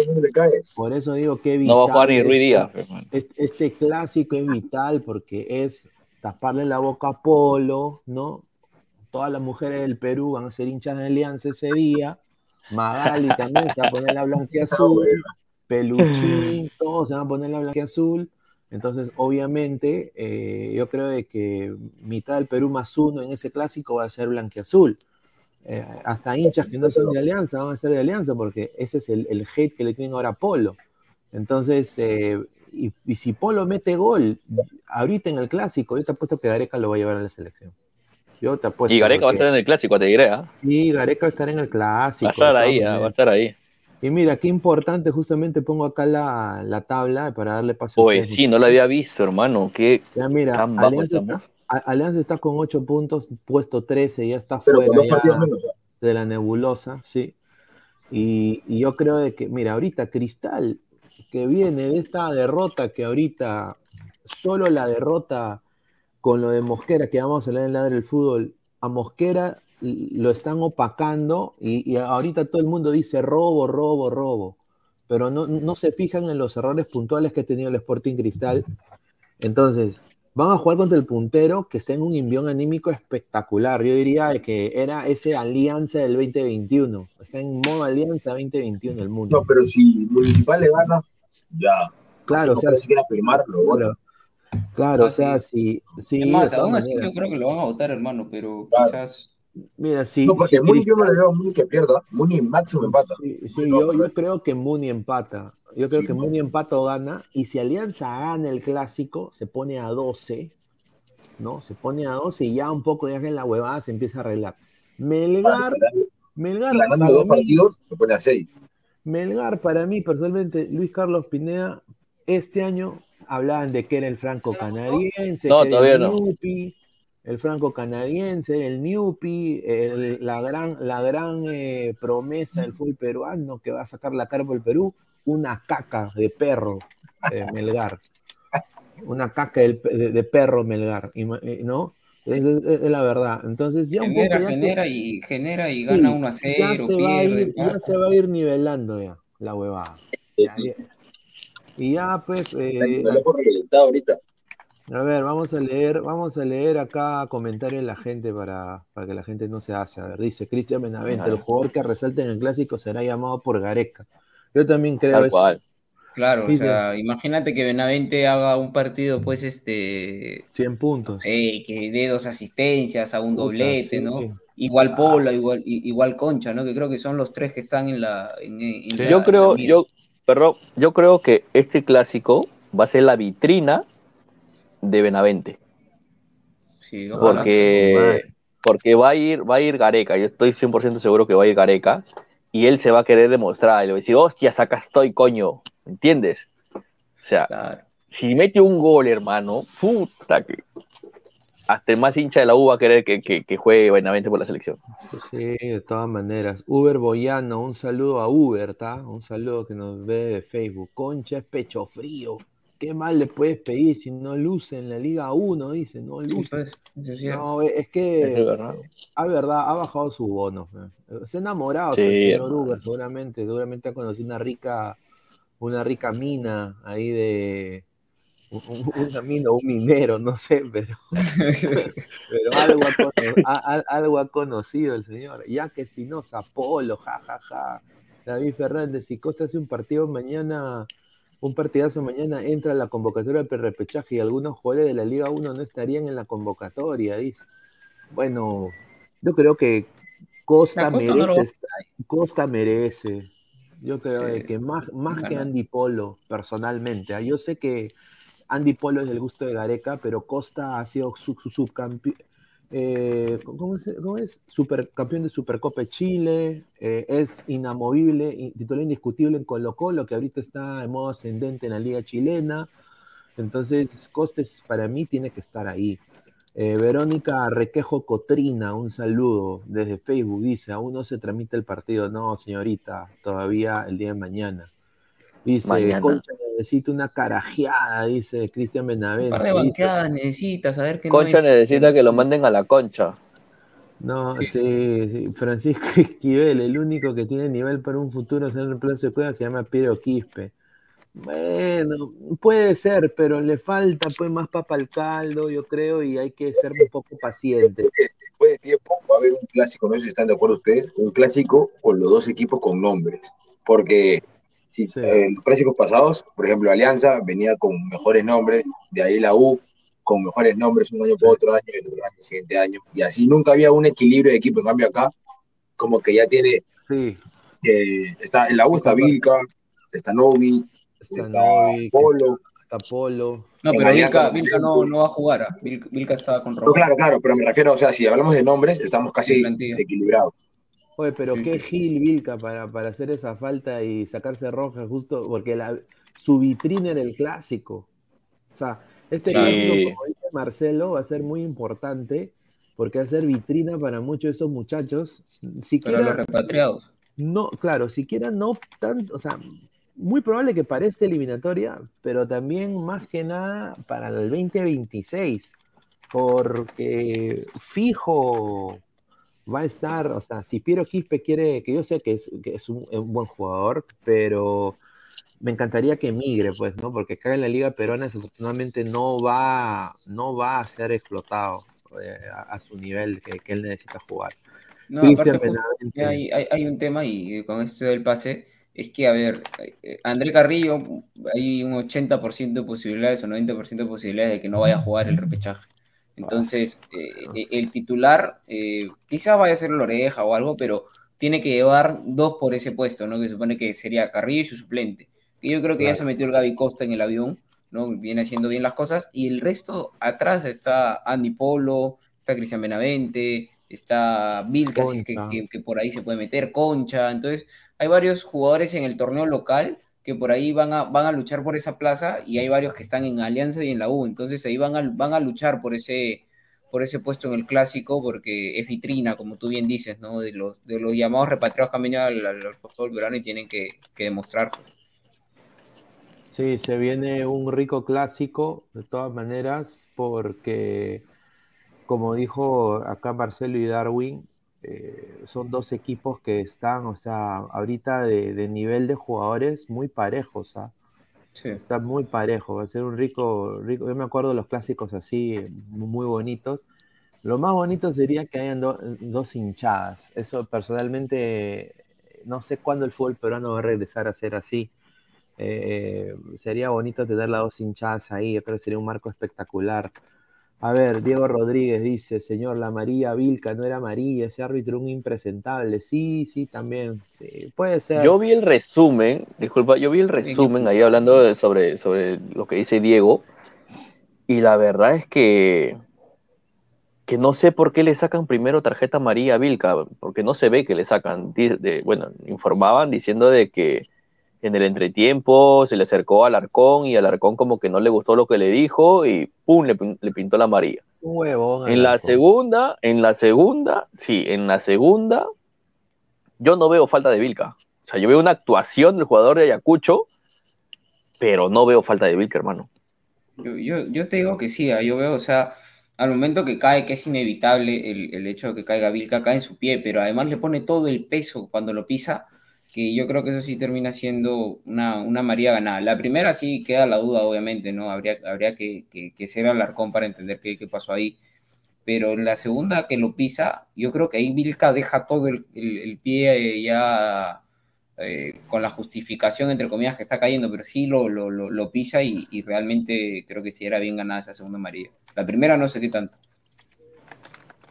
S4: por eso digo que
S2: vital. No va a jugar ni Ruiz Díaz.
S4: Este, este, clásico es vital porque es taparle la boca a Polo, ¿no? Todas las mujeres del Perú van a ser hinchas de alianza ese día. Magali también se va a poner la blanqueazul. Peluchín, todos se van a poner la blanqueazul. Entonces, obviamente, eh, yo creo de que mitad del Perú más uno en ese clásico va a ser blanqueazul. Eh, hasta hinchas que no son de Alianza van a ser de Alianza porque ese es el, el hate que le tienen ahora a Polo. Entonces, eh, y, si Polo mete gol ahorita en el clásico, yo te apuesto que Gareca lo va a llevar a la selección. Yo te apuesto.
S2: Y Gareca va a estar en el clásico, te diré. ¿ah?
S4: Y Gareca va a estar en el clásico.
S2: Va a estar ahí, ¿ah? va a estar ahí.
S4: Y mira, qué importante, justamente pongo acá la, tabla para darle paso.
S2: Oye, sí, no la había visto, hermano. Qué
S4: ya mira, Alianza está, Alianza está, con 8 puntos, puesto 13, ya está fuera de la nebulosa, sí. Y, yo creo de que, mira, ahorita Cristal, que viene de esta derrota, que ahorita solo la derrota con lo de Mosquera, que vamos a leer en Ladre del Fútbol, a Mosquera lo están opacando y, ahorita todo el mundo dice robo, robo, robo, pero no, se fijan en los errores puntuales que ha tenido el Sporting Cristal. Entonces, van a jugar contra el puntero que está en un envión anímico espectacular. Yo diría que era ese alianza del 2021. Está en modo alianza 2021 el mundo.
S3: No, pero si Municipal le gana, ya.
S4: Claro, o sea,
S3: si quiere firmarlo,
S4: claro, claro o sea, si.
S1: más, aún así yo creo que lo van a votar, hermano, pero quizás
S4: Mira, sí.
S3: No, porque Muni yo no le veo a Muni que pierda. Muni máximo empata.
S4: Sí, yo, yo, creo que Muni empata. Yo creo que Muni empata o gana. Y si Alianza gana el clásico, se pone a 12. ¿No? Se pone a 12 y ya un poco de en la huevada se empieza a arreglar. Melgar. Melgar.
S3: Ganando dos partidos, se pone a 6.
S4: Melgar, para mí, personalmente, Luis Carlos Pineda, este año hablaban de que era el franco canadiense.
S2: No, todavía no
S4: el franco canadiense, el Newpi, la gran, la gran eh, promesa del fútbol peruano que va a sacar la cara por el Perú, una caca de perro eh, Melgar. Una caca de, perro Melgar, eh, ¿no? Es, la verdad. Entonces ya
S1: genera, un poco. genera y genera y gana 1 a 0.
S4: Ya se, va a ir, ya se va a ir nivelando ya la huevada. Y ya, pues. Eh,
S3: ahorita.
S4: A ver, vamos a leer, vamos a leer acá comentarios de la gente para, para que la gente no se hace. A ver, dice Cristian Benavente, el jugador que resalte en el clásico será llamado por Gareca. Yo también creo eso.
S1: Claro, o sea, imagínate que Benavente haga un partido, pues, este...
S4: 100 puntos.
S1: Eh, que dé dos asistencias a un doblete, ¿no? Igual Polo, igual, igual Concha, ¿no? Que creo que son los tres que están en la...
S2: yo creo, yo, pero yo creo que este clásico va a ser la vitrina de Benavente. porque, porque va a ir, va a ir Gareca, yo estoy 100% seguro que va a ir Gareca, y él se va a querer demostrar, y le va a decir, hostia, acá estoy, coño, ¿entiendes? O sea, si mete un gol, hermano, puta que hasta el más hincha de la U va a querer que, que, juegue Benavente por la selección.
S4: Sí, de todas maneras. Uber Boyano, un saludo a Uber, ¿está? Un saludo que nos ve de Facebook. Concha es pecho frío. ¿qué mal le puedes pedir si no luce en la Liga 1? Dice, no luce.
S1: pues, eso es cierto.
S4: No, es que,
S2: Es verdad.
S4: a verdad, ha bajado sus bonos. man. Se ha enamorado
S2: Sí,
S4: el señor. Uber, seguramente. Seguramente ha conocido una rica, una rica mina ahí de. Un- mina, un minero, no sé, pero, pero algo, ha, cono- a- a- algo ha conocido el señor. Jack Espinosa, Polo, jajaja. David Fernández, si Costa hace un partido mañana, un partidazo mañana, entra a la convocatoria del repechaje y algunos jugadores de la Liga 1 no estarían en la convocatoria, dice. Bueno, yo creo que Costa, merece, Costa merece. Yo creo
S1: Sí.
S4: que más, más que. Andy Polo, personalmente. ¿ah? Yo sé que Andy Polo es del gusto de Gareca, pero Costa ha sido su, su subcampeón. ¿cómo, es, cómo es? Supercampeón de Supercopa de Chile, eh, es inamovible, titular indiscutible en Colo Colo, que ahorita está en modo ascendente en la liga chilena. Entonces, Costes para mí tiene que estar ahí. Eh, Verónica Requejo Cotrina, un saludo desde Facebook, dice, aún no se tramita el partido. No, señorita, todavía el día de mañana. Dice,
S2: Mañana.
S4: Concha necesita una carajeada, dice Cristian
S1: Un
S4: Benavente.
S1: par de
S4: Dice,
S1: banqueadas necesitas, a ver qué no
S2: Concha
S1: es.
S2: necesita que lo manden a la concha.
S4: No, sí, sí, Francisco Esquivel, el único que tiene nivel para un futuro ser reemplazo de Cueva se llama Piero Quispe. Bueno, puede ser, pero le falta pues más papa al caldo, yo creo, y hay que ser un poco paciente.
S3: Después de tiempo va a haber un clásico, no sé si están de acuerdo ustedes, un clásico con los dos equipos con nombres. Porque
S4: Sí.
S3: eh, los clásicos pasados, por ejemplo, Alianza venía con mejores nombres, de ahí la U con mejores nombres un año por otro año y el otro año, el siguiente año. Y así nunca había un equilibrio de equipo. En cambio acá, como que ya tiene,
S4: Sí,
S3: eh, está, en la U está Vilca, está Novi,
S4: está
S3: está Polo.
S4: está Polo.
S1: No,
S3: En
S1: pero Vilca,
S3: no
S1: Vilca no, no va a jugar. Vilca, Vilca estaba con
S3: No,
S1: Román.
S3: claro, claro, pero me refiero, o sea, si hablamos de nombres, estamos casi
S1: En
S3: equilibrados.
S4: Oye, pero
S1: Sí,
S4: qué
S1: sí.
S4: Gil Vilca para, para hacer esa falta y sacarse roja justo porque la, su vitrina era el clásico. O sea, este clásico,
S2: Sí.
S4: como dice Marcelo, va a ser muy importante porque va a ser vitrina para muchos de esos muchachos.
S1: Para los
S4: Siquiera,
S1: repatriados.
S4: no, claro, siquiera no tanto, o sea, muy probable que para esta eliminatoria, pero también más que nada para el 2026, porque fijo va a estar, o sea, si Piero Quispe quiere, que yo sé que es, que es un, es un buen jugador, pero me encantaría que emigre, pues, ¿no? Porque acá en la Liga Peruana desafortunadamente no va, no va a ser explotado eh, a, a su nivel que, que él necesita jugar.
S1: No, aparte,
S4: Benavente.
S1: hay, hay, hay un tema y con esto del pase, es que, a ver, eh, André Carrillo, hay un 80% de posibilidades o 90% de posibilidades de que no vaya a jugar el repechaje. Entonces, eh, el titular eh, quizás vaya a ser Loreja o algo, pero tiene que llevar dos por ese puesto, ¿no? Que se supone que sería Carrillo y su suplente. Que yo creo que ya se metió el Gaby Costa en el avión, ¿no? Viene haciendo bien las cosas. Y el resto, atrás está Andy Polo, está Cristian Benavente, está Vilca, si es que,
S4: Concha.
S1: que- que por ahí se puede meter, Concha. Entonces, hay varios jugadores en el torneo local que por ahí van a, van a luchar por esa plaza y hay varios que están en Alianza y en la U. Entonces, ahí van a, van a luchar por ese, por ese puesto en el clásico porque es vitrina, como tú bien dices, ¿no? De los, de los llamados repatriados al, al- al fútbol verano y tienen que, que demostrar.
S4: Sí, se viene un rico clásico, de todas maneras, porque, como dijo acá Marcelo y Darwin, eh, son dos equipos que están, o sea, ahorita de, de nivel de jugadores muy parejos, ¿ah?
S1: Sí.
S4: Está muy parejo, va a ser un rico, rico. Yo me acuerdo de los clásicos así, eh, muy bonitos. Lo más bonito sería que hayan do- dos hinchadas. Eso personalmente, no sé cuándo el fútbol peruano va a regresar a ser así. Eh, sería bonito tener las dos hinchadas ahí, yo creo que sería un marco espectacular. A ver, Diego Rodríguez dice, señor, la María Vilca no era amarilla, ese árbitro un impresentable. Sí, sí, también. Sí, puede ser.
S2: Yo vi el resumen, disculpa, yo vi el resumen ahí hablando de- sobre, sobre lo que dice Diego, y la verdad es que, que no sé por qué le sacan primero tarjeta amarilla a Vilca, porque no se ve que le sacan. De- bueno, informaban diciendo de que en el entretiempo se le acercó al Arcón y al Arcón como que no le gustó lo que le dijo y ¡pum! le, le pintó la amarilla.
S4: un huevón.
S2: En la segunda, en la segunda, sí, en la segunda, yo no veo falta de Vilca. O sea, yo veo una actuación del jugador de Ayacucho pero no veo falta de Vilca, hermano.
S1: Yo, yo, yo te digo que sí, ah, yo veo, o sea, al momento que cae, que es inevitable el, el hecho de que caiga Vilca, cae en su pie, pero además le pone todo el peso cuando lo pisa, que yo creo que eso sí termina siendo una, una María ganada. La primera sí queda la duda, obviamente, ¿no? Habría, habría que, que, que ser Alarcón para entender qué, qué pasó ahí. Pero en la segunda que lo pisa, yo creo que ahí Vilca deja todo el, el, el pie ya eh, con la justificación, entre comillas, que está cayendo, pero sí lo, lo, lo, lo pisa y, y, realmente creo que sí era bien ganada esa segunda María. La primera no sé qué tanto.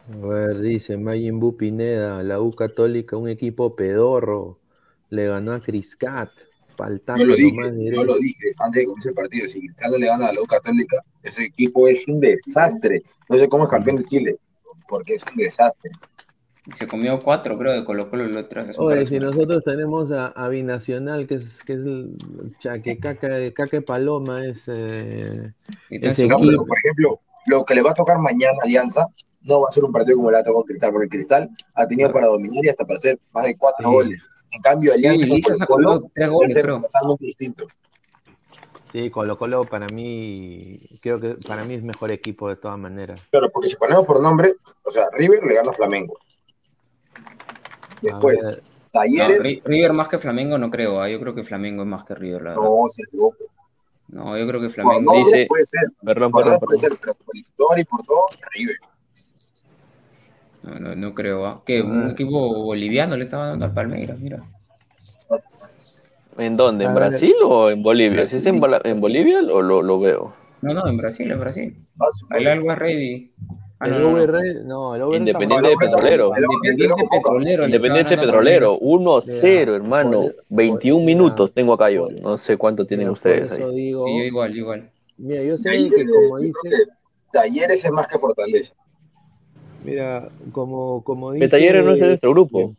S4: A ver, dice Mayin Bu Pineda, la U Católica, un equipo pedorro, le ganó a Criscat. Paltazo
S3: yo lo dije, yo lo dije antes de comenzar el partido. Si Cristal le gana a la U Católica, ese equipo es un desastre. No sé cómo es campeón de Chile, porque es un desastre.
S1: Se comió cuatro, creo, de Colo Colo el otro.
S4: Oye, si nosotros tenemos a, a, Binacional, que es, que es el chaque, caca, caca Paloma, es eh,
S3: ese no, equipo. por ejemplo, lo que le va a tocar mañana a Alianza no va a ser un partido como le ha tocado Cristal, porque Cristal ha tenido para dominar y hasta para hacer más de cuatro sí. goles. En cambio, Alianza
S1: sí,
S3: con Colo
S1: goles,
S3: ser totalmente distinto.
S4: Sí, Colo Colo para mí, creo que para mí es mejor equipo de todas maneras.
S3: Claro, porque si ponemos por nombre, o sea, River le gana a Flamengo. Después, Talleres.
S1: No, River más que Flamengo no creo, ¿eh? yo creo que Flamengo es más que River. La
S3: no, se loco.
S1: No, yo creo que Flamengo.
S3: No, no, dice, puede ser. Perdón, perdón, puede ser, pero por historia y por todo, River.
S1: No, no, no creo. ¿eh? Que un equipo boliviano le estaba dando al Palmeiras, mira.
S2: ¿En dónde? ¿En Brasil o en Bolivia? ¿Si es en, en Bolivia o lo, lo, veo?
S1: No, no, en Brasil, en Brasil. El Alba Ready.
S4: Ah, el no, no, no, el
S2: Independiente Petrolero.
S1: Independiente Petrolero.
S2: Independiente Petrolero. 1-0, hermano. 21 minutos tengo acá yo. No sé cuánto tienen ustedes ahí.
S4: Digo,
S1: y yo igual, igual.
S4: Mira, yo sé que como dice.
S3: Talleres es más que Fortaleza.
S4: Mira, como, como dice.
S2: Talleres no es de nuestro grupo.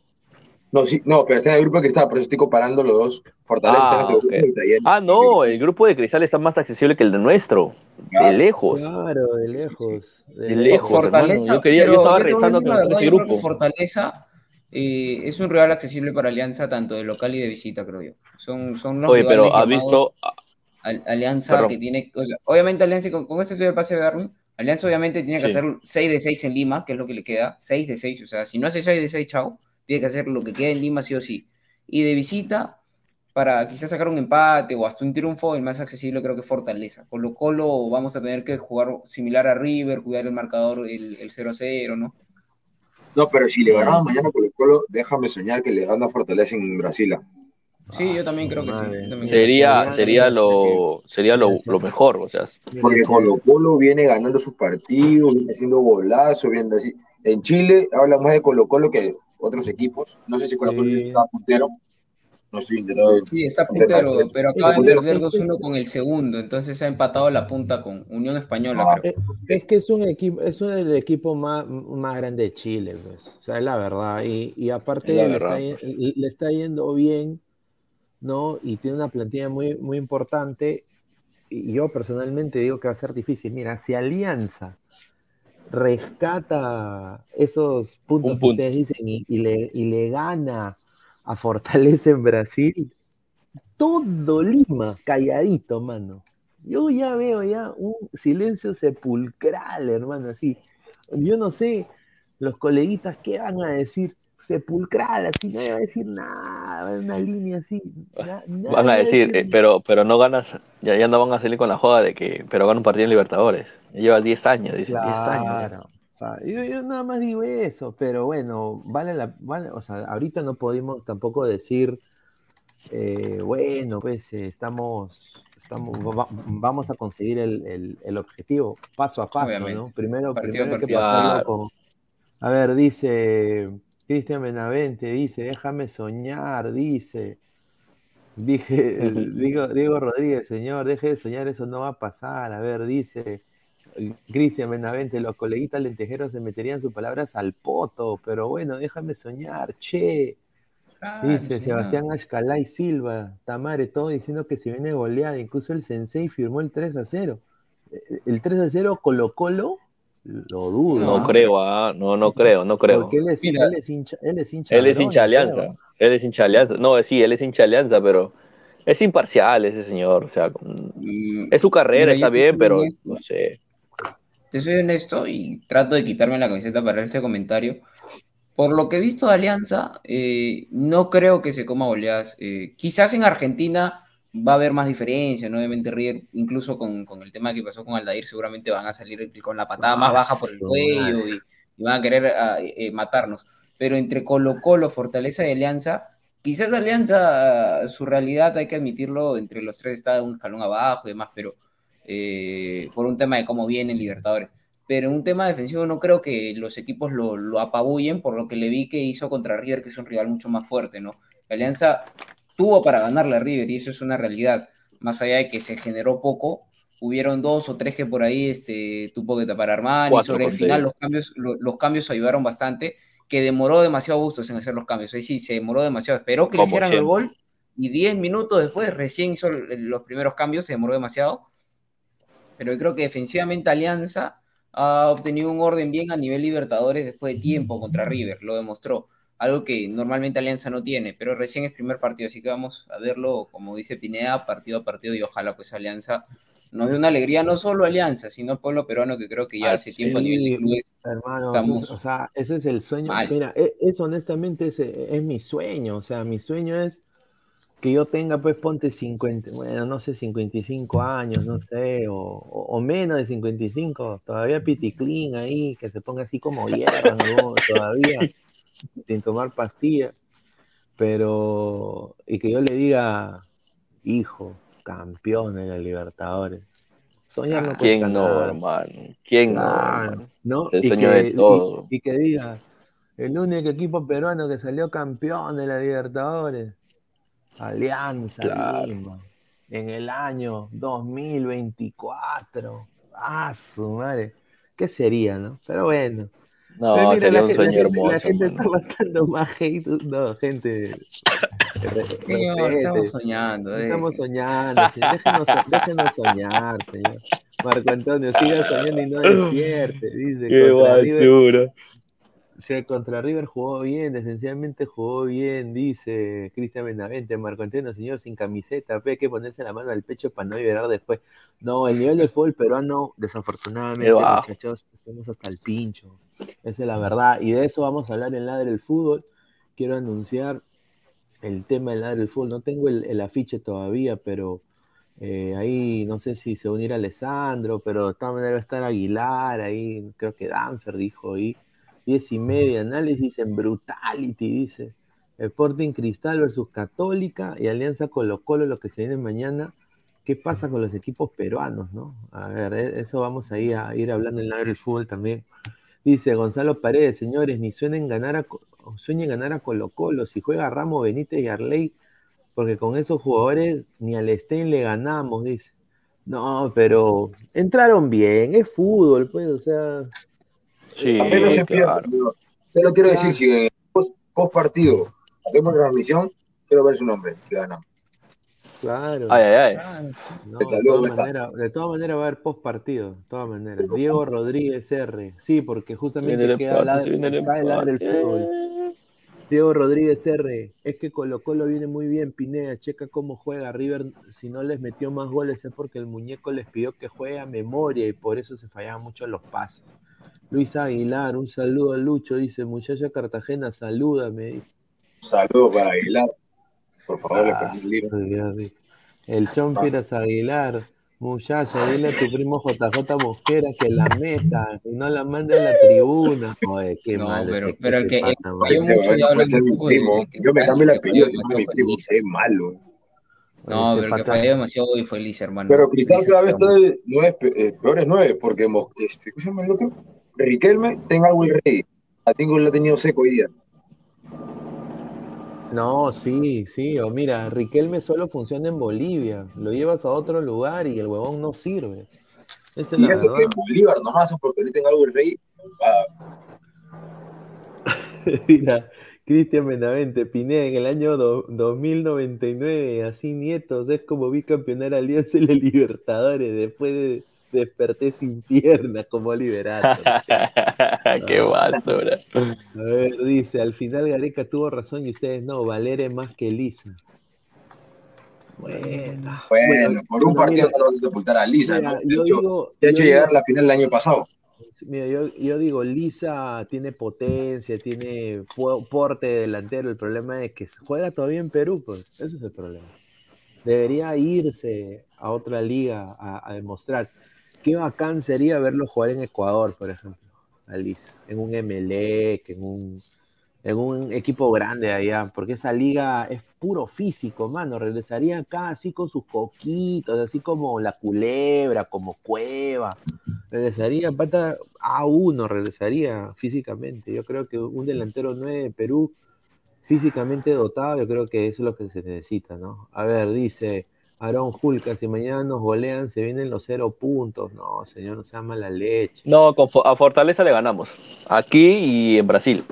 S3: No, sí, no, pero está en el grupo de Cristal, por eso estoy comparando los dos. Fortaleza
S2: ah,
S3: está en este
S2: okay.
S3: grupo.
S2: Ah, no, el grupo de Cristal está más accesible que el de nuestro. De lejos.
S4: Claro, de lejos.
S2: De, de lejos.
S1: Fortaleza.
S2: Hermano. Yo, quería, yo estaba rezando
S1: con
S2: ese grupo.
S1: Fortaleza eh, es un rival accesible para Alianza, tanto de local y de visita, creo yo. Son, son los
S2: Oye, pero ha visto.
S1: Alianza Perdón. que tiene. O sea, obviamente, Alianza, con, con este estudio de pase de Darwin, Alianza obviamente tiene que sí. hacer 6 de 6 en Lima, que es lo que le queda. 6 de 6. O sea, si no hace 6 de 6, chao. Tiene que hacer lo que queda en Lima, sí o sí. Y de visita, para quizás sacar un empate o hasta un triunfo, el más accesible creo que Fortaleza. Colo Colo vamos a tener que jugar similar a River, cuidar el marcador, el, el 0 a 0, ¿no?
S3: No, pero si le ganamos mañana a Colo Colo, déjame soñar que le gana Fortaleza en Brasil.
S1: Sí, yo también creo que sí. También
S2: sería, creo. sería lo, sería lo, lo, mejor, o sea.
S3: Porque Colo Colo viene ganando sus partidos, viene haciendo golazo, viendo así. En Chile habla más de Colo Colo que otros equipos. No sé si Colo Colo sí. está puntero. No estoy enterado.
S1: Sí, está puntero, pero acaba de perder 2-1 con el segundo, entonces ha empatado la punta con Unión Española.
S4: No, creo. Es, que es un equipo, es el equipo más, más grande de Chile, pues. O sea, es la verdad. Y, y aparte le, verdad. Está, le está yendo bien, ¿no? Y tiene una plantilla muy, muy importante. Y yo personalmente digo que va a ser difícil. Mira, si Alianza rescata esos puntos punto. que ustedes dicen y, y, le, y le gana a Fortaleza en Brasil, todo Lima calladito, mano. Yo ya veo ya un silencio sepulcral, hermano, así. Yo no sé, los coleguitas, ¿qué van a decir? Sepulcral, así, no va a decir nada, una línea así.
S2: Van a decir. Eh, pero, pero no ganas, ya, ya no van a salir con la joda de que, pero gana un partido en Libertadores. Lleva 10 años, dice, 10
S4: claro.
S2: años.
S4: O sea, yo, yo, nada más digo eso, pero bueno, vale la, vale, o sea, ahorita no podemos tampoco decir, eh, bueno, pues eh, estamos, estamos, va, vamos a conseguir el, el, el, objetivo paso a paso, Obviamente. ¿no? Primero, partido, primero hay que pasarlo con, a ver, dice Cristian Benavente, dice, déjame soñar, dice, dije, Diego, Diego Rodríguez, señor, deje de soñar, eso no va a pasar, a ver, dice, Cristian Benavente, los coleguitas lentejeros se meterían sus palabras al poto, pero bueno, déjame soñar, che. Ah, Dice sí, Sebastián no. Ashkalay Silva, Tamare, todo diciendo que se viene goleada, incluso el Sensei firmó el 3 a 0. El 3 a 0 Colo Colo, lo dudo.
S2: No creo, ah, no, no creo, no creo.
S4: Porque él es, él es hincha, él es hincha.
S2: Él es hincha alianza, él es hincha alianza. No, sí, él es hincha alianza, pero Es imparcial ese señor, o sea, es su carrera,
S1: Mira,
S2: está bien, pero
S1: honesto.
S2: no sé.
S1: Te soy honesto y trato de quitarme la camiseta para este comentario. Por lo que he visto de Alianza, eh, no creo que se coma goleadas. Eh, quizás en Argentina va a haber más diferencia, ¿no? Obviamente River, incluso con, con el tema que pasó con Aldair, seguramente van a salir con la patada más baja por el cuello y, y van a querer ah, eh, matarnos. Pero entre Colo Colo, Fortaleza y Alianza, quizás Alianza, ah, su realidad, hay que admitirlo, entre los tres está un escalón abajo y demás, pero eh, por un tema de cómo vienen Libertadores. Pero en un tema defensivo no creo que los equipos lo, lo apabullen por lo que le vi que hizo contra River, que es un rival mucho más fuerte, ¿no? La Alianza tuvo para ganarle a River y eso es una realidad. Más allá de que se generó poco, hubieron dos o tres que por ahí este, tuvo que tapar Armani.
S2: Cuatro,
S1: sobre el final los cambios, lo- los cambios ayudaron bastante, que demoró demasiado Bustos en hacer los cambios. Ahí sí, se demoró demasiado. Esperó que le hicieran el gol y 10 minutos después recién hizo los primeros cambios, se demoró demasiado. Pero yo creo que defensivamente Alianza ha obtenido un orden bien a nivel Libertadores después de tiempo contra River, lo demostró. Algo que normalmente Alianza no tiene, pero recién es primer partido, así que vamos a verlo, como dice Pineda, partido a partido y ojalá pues Alianza nos dé una alegría, no solo Alianza, sino pueblo peruano que creo que ya
S4: Ah,
S1: hace tiempo a nivel de clubes
S4: Hermano,
S1: Estamos
S4: es- o sea, ese es el sueño.
S1: mal.
S4: Mira, e- es, honestamente ese es mi sueño. O sea, mi sueño es que yo tenga, pues, ponte 50, bueno, no sé, 55 años, no sé, o, o- o menos de 55, todavía piticlín ahí, que se ponga así como hierba, ¿no? Todavía, sin tomar pastillas. Pero, y que yo le diga, hijo, campeón de la Libertadores. Soñar no cuesta
S2: ¿Quién no,
S4: nada.
S2: hermano? ¿Quién no,
S4: Claro,
S2: hermano?
S4: ¿no?
S2: El
S4: Y
S2: sueño
S4: que,
S2: de
S4: y-
S2: todo.
S4: y que diga, el único equipo peruano que salió campeón de la Libertadores, Alianza
S2: Claro.
S4: Lima, en el año 2024. Ah, su madre. ¿Qué sería, no? Pero bueno.
S2: No,
S4: Pero mira,
S2: sería
S4: la,
S2: un
S4: la
S2: sueño
S4: gente, la
S2: hermoso,
S4: gente
S2: hermano.
S4: está matando más hate. No, gente.
S1: Señor, estamos soñando. eh.
S4: Estamos soñando, señor. Déjenos, déjenos soñar, señor. Marco Antonio, siga soñando y no despierte. Dice,
S2: Qué
S4: River,
S2: basura.
S4: O sea, contra River jugó bien, esencialmente jugó bien, dice Cristian Benavente, Marco Antonio, señor, sin camiseta, hay que ponerse la mano al pecho para no liberar después. No, el nivel del fútbol peruano, desafortunadamente,
S2: ah.
S4: muchachos, estamos hasta el pincho. Esa es la verdad. Y de eso vamos a hablar en Ladre del Fútbol. Quiero anunciar el tema del Ladre del Fútbol. No tengo el, afiche todavía, pero... Eh, ahí no sé si se unirá Alessandro, pero de todas maneras va a estar Aguilar, ahí creo que Danfer dijo, y 10 y media, análisis en Brutality, dice. Sporting Cristal versus Católica y Alianza Colo Colo, lo que se viene mañana. ¿Qué pasa con los equipos peruanos, no? A ver, eh, eso vamos ahí a ir hablando en la del fútbol también. Dice Gonzalo Paredes, señores, ni suenen ganar a, sueñen ganar a Colo Colo. Si juega Ramos Benítez y Arley, porque con esos jugadores ni al Stein le ganamos, dice. No, pero entraron bien, es fútbol, pues, o sea,
S2: Sí,
S3: La fe no se pierde,
S2: claro.
S3: señor. Solo quiero decir, si post, post partido hacemos transmisión, quiero ver su nombre, si ganamos.
S4: claro.
S2: Ay, ay, ay.
S4: No, de, todas maneras, de todas maneras va a haber post partido, de todas maneras. Diego Rodríguez R. Sí, porque justamente queda
S2: viene el
S4: el fútbol. Diego Rodríguez R. Es que Colo Colo viene muy bien, Pineda. Checa cómo juega River. Si no les metió más goles es porque el muñeco les pidió que juegue a memoria y por eso se fallaban mucho los pases. Luis Aguilar, un saludo a Lucho, dice, muchacha Cartagena, salúdame. dice.
S3: Un saludo para Aguilar. Por favor, le
S4: Ah, dice. El Chompiras Aguilar, muchacho, dile a tu primo JJ Mosquera que la meta y no la mande a la tribuna. Joder, qué
S1: No,
S4: malo
S1: pero- pero que-
S4: pata,
S1: que
S3: Ese
S1: mucho ya
S3: primo.
S1: que
S3: Yo me cambio el
S1: que
S3: apellido,
S1: fue
S3: si no es mi primo, qué malo.
S1: No,
S4: Ese
S1: pero el que fue demasiado y feliz, hermano.
S3: Pero Cristal cada vez está de nueve, eh, peores nueve, porque este, ¿cómo se llama el otro? Riquelme, tenga algo el rey. A Tingo lo ha tenido seco hoy día.
S4: No, sí, sí, o mira, Riquelme solo funciona en Bolivia, lo llevas a otro lugar y el huevón no sirve. Esa es
S3: Y eso que en Bolívar nomás, porque no tenga algo el rey. ah,
S4: Mira, Cristian Benavente, Pineda, en el año do- 2099, así nietos, es como bicampeonar Alianza en la Libertadores, después de desperté sin piernas como Liberato.
S2: Qué basura.
S4: A ver, dice, al final Gareca tuvo razón y ustedes no, Valer es más que Elisa. Bueno,
S3: Bueno, por un partido
S4: mira,
S3: no lo vas a sepultar a Lisa,
S4: mira,
S3: ¿no? De hecho,
S4: digo-
S3: te ha hecho
S4: digo-
S3: llegar a la final el año pasado.
S4: Mira, yo, yo digo, Lisa tiene potencia, tiene po- porte de delantero. El problema es que juega todavía en Perú, pues. Ese es el problema. Debería irse a otra liga a, a demostrar. Qué bacán sería verlo jugar en Ecuador, por ejemplo, a Lisa. En un MLE, en un, en un equipo grande allá, porque esa liga es puro físico, mano. Regresaría acá así con sus coquitos, así como la culebra, como cueva. Regresaría, pata A1, regresaría físicamente. Yo creo que un delantero 9 de Perú, físicamente dotado, yo creo que eso es lo que se necesita, ¿no? A ver, dice Aarón Julca, si mañana nos golean, se vienen los cero puntos. No, señor, no sea mala leche.
S2: No, a Fortaleza le ganamos. Aquí y en Brasil.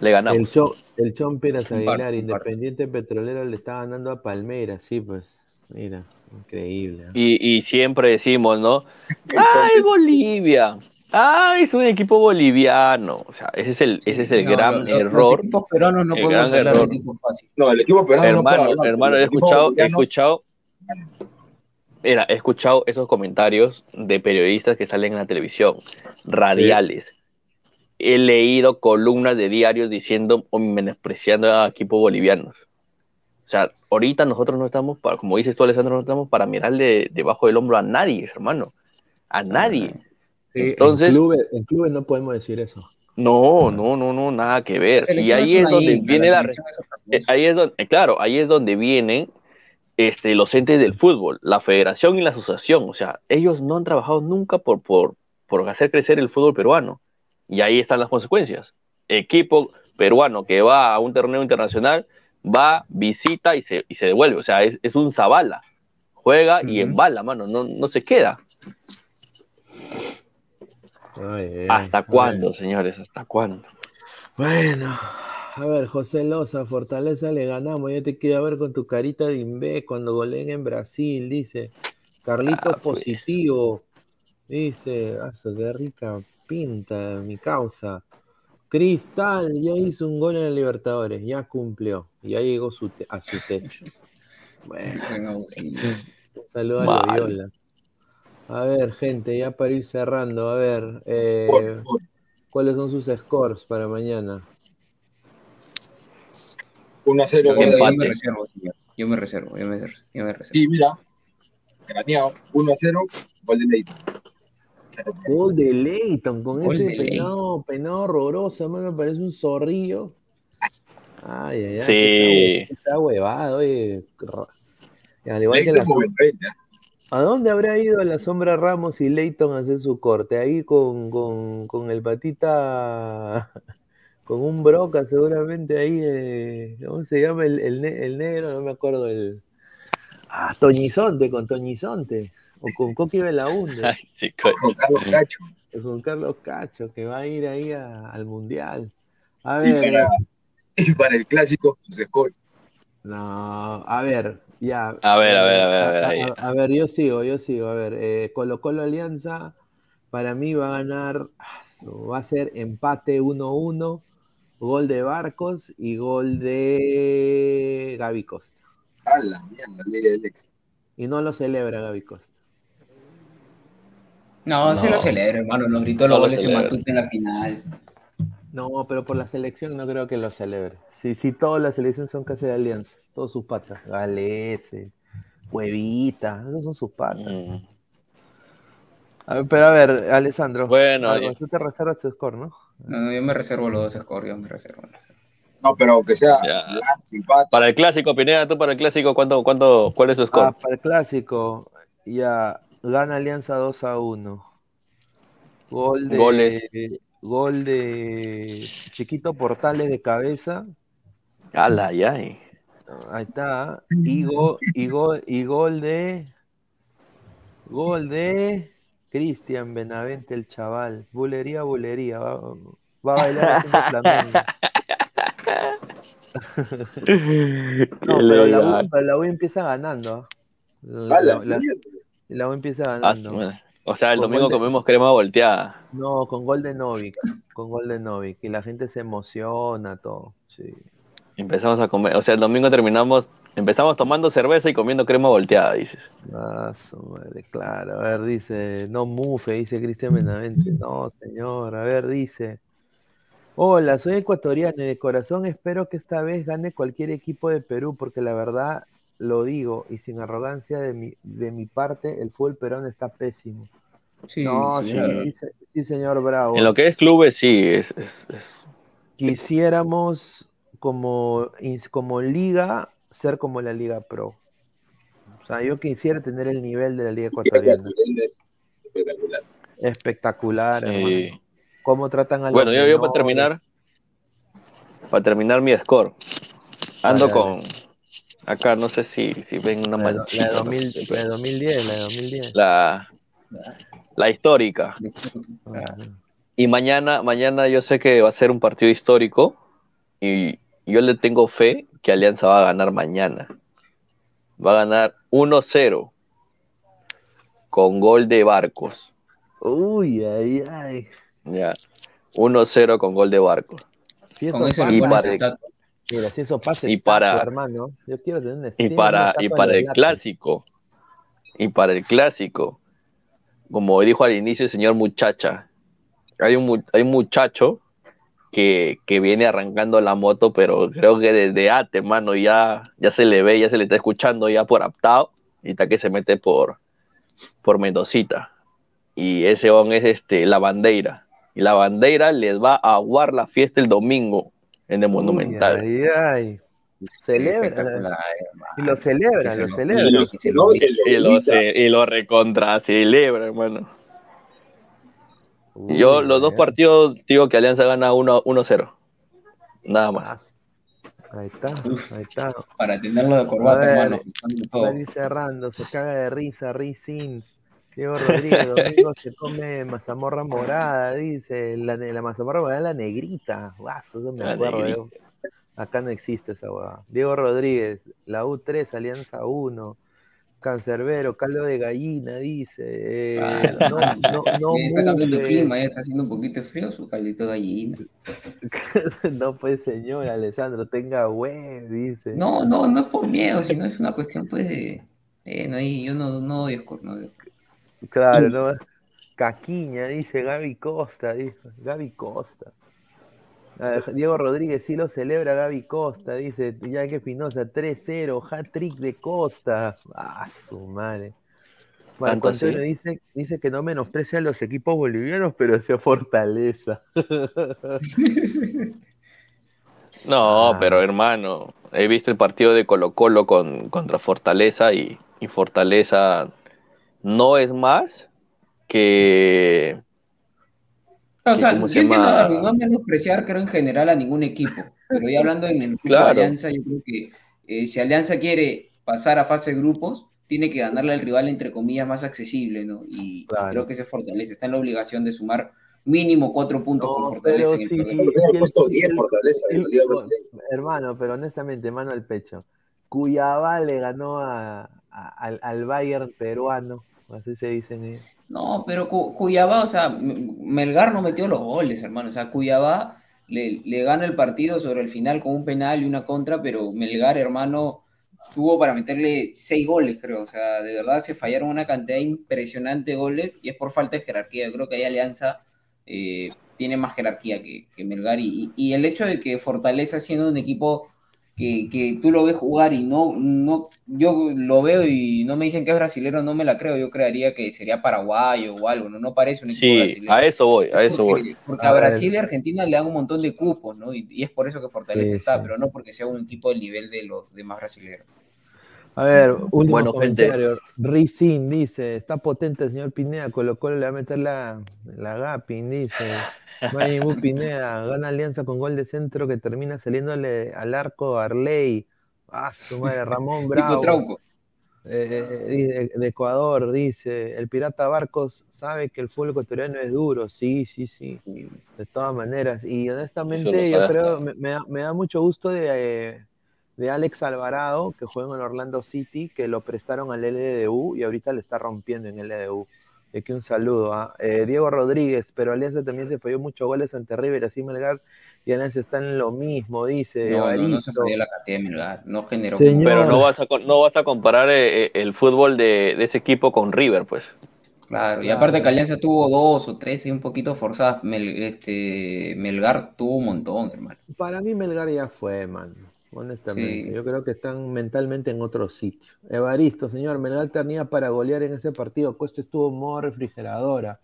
S2: Le ganamos.
S4: El, Cho, el Chon Pérez
S1: Un par,
S4: Aguilar. Independiente Petrolero, le está ganando a Palmeiras, sí, pues. Mira, increíble. ¿eh?
S2: Y, y siempre decimos, ¿no? ¡Ay, Bolivia! ¡Ay, es un equipo boliviano! O sea, ese es el, ese es el
S1: No,
S2: gran
S1: lo- lo-
S2: error.
S1: Los equipos peruanos no podemos hablar de
S2: error.
S1: equipos fáciles.
S3: No, el equipo peruano no puede
S2: Hermano,
S3: hablar,
S2: hermano, he escuchado, he escuchado, mira, he escuchado esos comentarios de periodistas que salen en la televisión, radiales. He leído columnas de diarios diciendo o menospreciando a equipos bolivianos. O sea, ahorita nosotros no estamos, para, como dices tú, Alessandro, no estamos para mirarle debajo del hombro a nadie, hermano. A nadie.
S4: Sí,
S2: Entonces-
S4: en, clubes, en clubes no podemos decir eso.
S2: No, no, no, no, nada que ver. Y ahí es donde viene la, Eh, ahí es donde, eh, claro, ahí es donde vienen este, los entes del fútbol, la federación y la asociación. O sea, ellos no han trabajado nunca por, por, por hacer crecer el fútbol peruano. Y ahí están las consecuencias. Equipo peruano que va a un torneo internacional, va, visita y se, y se devuelve. O sea, es, es un zabala. Juega y embala, mano. No, no se queda.
S4: Ay, ay,
S2: ¿Hasta
S4: ay.
S2: cuándo, señores? ¿Hasta cuándo?
S4: Bueno, a ver, José Loza, Fortaleza le ganamos. Ya te quiero ver con tu carita de imbé cuando goleen en Brasil, dice. Carlitos
S2: Ah, pues.
S4: positivo, dice. Aso, qué rica pinta, mi causa. Cristal ya hizo un gol en el Libertadores, ya cumplió, ya llegó su a su techo. Bueno, un saludo a
S2: Mal.
S4: Loyola. A ver, gente, ya para ir cerrando, a ver, eh, ¿cuáles son sus scores para mañana?
S3: 1 a 0
S1: Yo,
S3: gol
S1: yo me reservo, señor. Yo me reservo, yo me, yo me reservo.
S3: Sí, mira, craneado, 1 a 0, gol de Leite.
S4: Gol de Leighton con
S1: Gol
S4: ese peinado, peinado horroroso, mano, parece un zorrillo. Ay, ay, ay.
S2: Sí.
S4: Está, hue- está huevado, oye. Y Al igual que la
S3: es joven,
S4: som-
S3: 30.
S4: ¿A dónde habrá ido la sombra Ramos y Leighton a hacer su corte? Ahí con, con, con el patita, con un broca seguramente ahí, eh, ¿cómo se llama el, el ne- el negro? No me acuerdo el... Ah, Toñizonte, con Toñizonte. O con Coqui Belaunde.
S2: Ay, sí.
S3: Con Carlos Cacho.
S4: Juan Carlos Cacho, que va a ir ahí a- al Mundial. A
S3: Y
S4: ver,
S3: para, y para el clásico, sus scores.
S4: no, a ver, ya.
S2: A ver, a ver, a ver, a ver.
S4: A, a ver, yo sigo, yo sigo. A ver, eh, Colo Colo Alianza, para mí va a ganar, ah, va a ser empate 1-1, gol de Barcos y gol de Gaby Costa.
S3: A la mierda, ley del ex.
S4: Y no lo celebra Gaby Costa.
S1: No, se lo celebra, hermano. Nos gritó
S2: No
S1: los
S2: lo
S1: goles en
S2: celebra.
S1: Matute en la final.
S4: No, pero por la selección no creo que lo celebre. Si, si toda la selección son casi de Alianza, todos sus patas. Galese, Huevita, esos son sus patas.
S2: Mm.
S4: A ver, pero a ver, Alessandro.
S2: Bueno,
S4: algo, tú te reservas tu score, ¿no?
S1: No, no, yo me reservo los dos scores, yo me reservo. reservo.
S3: No, pero que sea sin.
S2: Para el clásico, Pineda, tú para el clásico, ¿cuánto, cuánto, ¿cuál es tu
S4: Ah,
S2: score?
S4: para el clásico, ya gana Alianza 2 a 1. Gol de.
S2: Goles.
S4: Gol de Chiquito Portales de cabeza.
S2: Ala, ya.
S4: Ahí está. Y, go- y, gol, y gol de. Gol de. Cristian Benavente, el chaval. Bulería, bulería. Va, va a bailar haciendo flamenco. No, pero la, U, pero la U empieza ganando. ¿ah? La,
S3: A la
S4: la- U empieza
S2: Ah,
S4: ganando.
S2: O sea, el
S4: Con
S2: domingo
S4: de-
S2: comemos crema volteada.
S4: No, con gol de Novik. Con gol de Novik. Y la gente se emociona, todo. Sí.
S2: Empezamos a comer. O sea, el domingo terminamos Empezamos tomando cerveza y comiendo crema volteada, dices.
S4: Ah, su madre, claro. A ver, dice, no mufe, dice Cristian Benavente. No, señor. A ver, dice. Hola, soy ecuatoriano y de corazón espero que esta vez gane cualquier equipo de Perú, porque la verdad lo digo y sin arrogancia de mi, de mi parte, el fútbol peruano está pésimo.
S1: Sí,
S4: no, sí,
S1: señor.
S4: sí, se- sí, señor Bravo.
S2: En lo que es clubes, sí, es, es- es-
S4: Quisiéramos como, como liga ser como la Liga Pro. O sea, yo quisiera tener el nivel de la Liga Ecuatoriana.
S3: Es espectacular.
S4: Espectacular,
S2: sí.
S4: hermano. ¿Cómo tratan a
S2: Bueno, yo, yo para terminar, para terminar mi score, ando con, acá no sé si, si ven una
S4: La, de- la
S2: manchita,
S4: de
S2: no
S4: 2000
S2: sé,
S4: la de
S2: pero
S4: 2010, la de 2010.
S2: la, la histórica. Y mañana, mañana yo sé que va a ser un partido histórico y yo le tengo fe que Alianza va a ganar mañana. Va a ganar 1-0 con gol de Barcos.
S4: Uy, ay, ay.
S2: Ya. 1-0 con gol de Barcos.
S4: Si eso pasa,
S2: Y para-
S4: mira, si eso pasa,
S2: y para-
S4: hermano. Yo quiero tener una
S2: Y para, y para el clásico, y para el clásico, como dijo al inicio el señor muchacha, hay un, hay un muchacho que, que viene arrancando la moto, pero creo que desde antes, hermano, ya, ya se le ve, ya se le está escuchando ya por aptado, y está que se mete por, por Mendocita. Y ese on es este, la bandera. Y la bandera les va a aguar la fiesta el domingo en el Monumental.
S4: Uy, ay, ay. Celebra. Y lo celebra,
S1: Sí,
S4: lo celebra.
S3: Y lo-
S1: Sí, sí,
S3: no,
S1: sí.
S3: se lo
S2: Y lo,
S3: grita.
S2: ce- y lo recontra celebra, hermano. Yo los dos partidos digo que Alianza gana 1 1-0. Nada más.
S4: Ahí está,
S1: Uf.
S4: ahí está.
S1: Para tenerlo de corbata,
S4: A ver,
S1: hermano.
S4: ir cerrando, se caga de risa, Rizin. Diego Rodríguez, domingo se come mazamorra morada, dice. La, la mazamorra morada es la negrita. Guaso, eso me
S2: La
S4: acuerdo.
S2: negrita.
S4: yo. Acá no existe esa hueá. Diego Rodríguez, la U3, Alianza 1. Cancerbero, caldo de gallina, dice. eh, no, no, no
S1: Ya está cambiando el clima, ya está haciendo un poquito frío, su caldito de gallina.
S4: no, pues señor, Alessandro, tenga web, dice.
S1: No, no, no es por miedo, sino es una cuestión pues de. Eh, no, ahí yo no, no odio no odio.
S4: Claro, ¿no? Caquiña, dice Gaby Costa, dijo. Gaby Costa. Diego Rodríguez sí lo celebra Gaby Costa, dice ya que Pinoza 3-0, hat-trick de Costa. Ah, su madre. Marco dice, dice que no menosprecia a los equipos bolivianos, pero se fortaleza.
S2: No,
S4: Ah.
S2: pero hermano, he visto el partido de Colo Colo con, contra Fortaleza y, y Fortaleza no es más que...
S1: O sea, yo
S2: se
S1: entiendo a no menospreciar, creo, en general a ningún equipo. Pero ya hablando en el grupo
S2: Claro.
S1: de Alianza, yo creo que eh, si Alianza quiere pasar a fase de grupos, tiene que ganarle al rival, entre comillas, más accesible, ¿no? Y, creo que se fortalece. Está en la obligación de sumar mínimo cuatro puntos con
S4: No,
S1: Fortaleza
S4: pero
S1: en el
S4: sí,
S1: torneo.
S3: Hubiera
S4: sí, el-
S3: puesto 10
S4: el-
S3: Fortaleza
S4: el-. Hermano, pero honestamente, mano al pecho. Cuyabá le ganó a, a- al, al Bayern peruano, así se dicen ellos.
S1: No, pero Cu- Cuyabá, o sea, Melgar no metió los goles, hermano. O sea, Cuyabá le, le gana el partido sobre el final con un penal y una contra, pero Melgar, hermano, tuvo para meterle seis goles, creo. O sea, de verdad se fallaron una cantidad impresionante de goles y es por falta de jerarquía. Creo que ahí Alianza eh, tiene más jerarquía que, que Melgar y, y el hecho de que Fortaleza siendo un equipo que, que tú lo ves jugar y no, no, yo lo veo y no me dicen que es brasilero, no me la creo, yo creería que sería paraguayo o algo, no, no parece un equipo
S2: Sí,
S1: brasilero.
S2: a eso voy, a eso voy.
S1: Porque, porque
S4: A.
S1: Brasil y Argentina le dan un montón de cupos, ¿no? Y, y es por eso que Fortaleza
S4: Sí,
S1: está,
S4: sí.
S1: pero no porque sea un equipo del nivel de los demás brasileños.
S4: A ver, último
S2: Bueno,
S4: comentario. Rizin dice, está potente el señor Pineda, Colo Colo le va a meter la, la Gapin, dice. Mayimú Pineda, gana alianza con gol de centro que termina saliéndole al arco Arley. Ah, su madre, Ramón Bravo.
S1: Trauco.
S4: eh, de, de Ecuador, dice, el Pirata Barcos sabe que el fútbol ecuatoriano es duro, sí, sí, sí, de todas maneras. Y honestamente, yo creo, me, me da, me da mucho gusto de, eh, de Alex Alvarado, que juega en Orlando City, que lo prestaron al LDU y ahorita le está rompiendo en LDU. Y aquí un saludo a Diego Rodríguez, pero Alianza también se falló muchos goles ante River, así Melgar y Alianza están en lo mismo, dice.
S1: No, no, no se falló la cantidad de Melgar, no generó.
S2: Pero no vas a, no vas a comparar eh, el fútbol de, de ese equipo con River, pues.
S1: Claro, y aparte que Alianza tuvo dos o tres y un poquito forzadas, este, Melgar tuvo un montón, hermano.
S4: Para mí Melgar ya fue, man, honestamente. Yo creo que están mentalmente en otro sitio. Evaristo, señor, Melgar tenía para golear en ese partido, Cuesta estuvo en modo refrigeradora.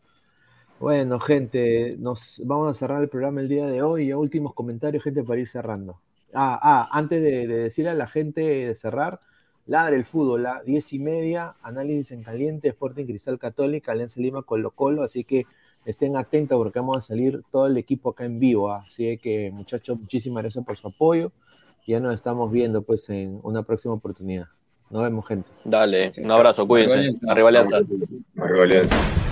S4: Bueno, gente, nos vamos a cerrar el programa el día de hoy. Ya últimos comentarios, gente, para ir cerrando. Ah, ah antes de, de decirle a la gente de cerrar, Ladre el fútbol, a 10 y media, análisis en caliente, Sporting Cristal Católica, Alianza Lima, Colo Colo, así que estén atentos porque vamos a salir todo el equipo acá en vivo, ¿ah? así que muchachos, muchísimas gracias por su apoyo, ya nos estamos viendo pues en una próxima oportunidad. Nos vemos gente.
S2: Dale, un abrazo, cuídense. Arriba Alianza. Arriba Alianza.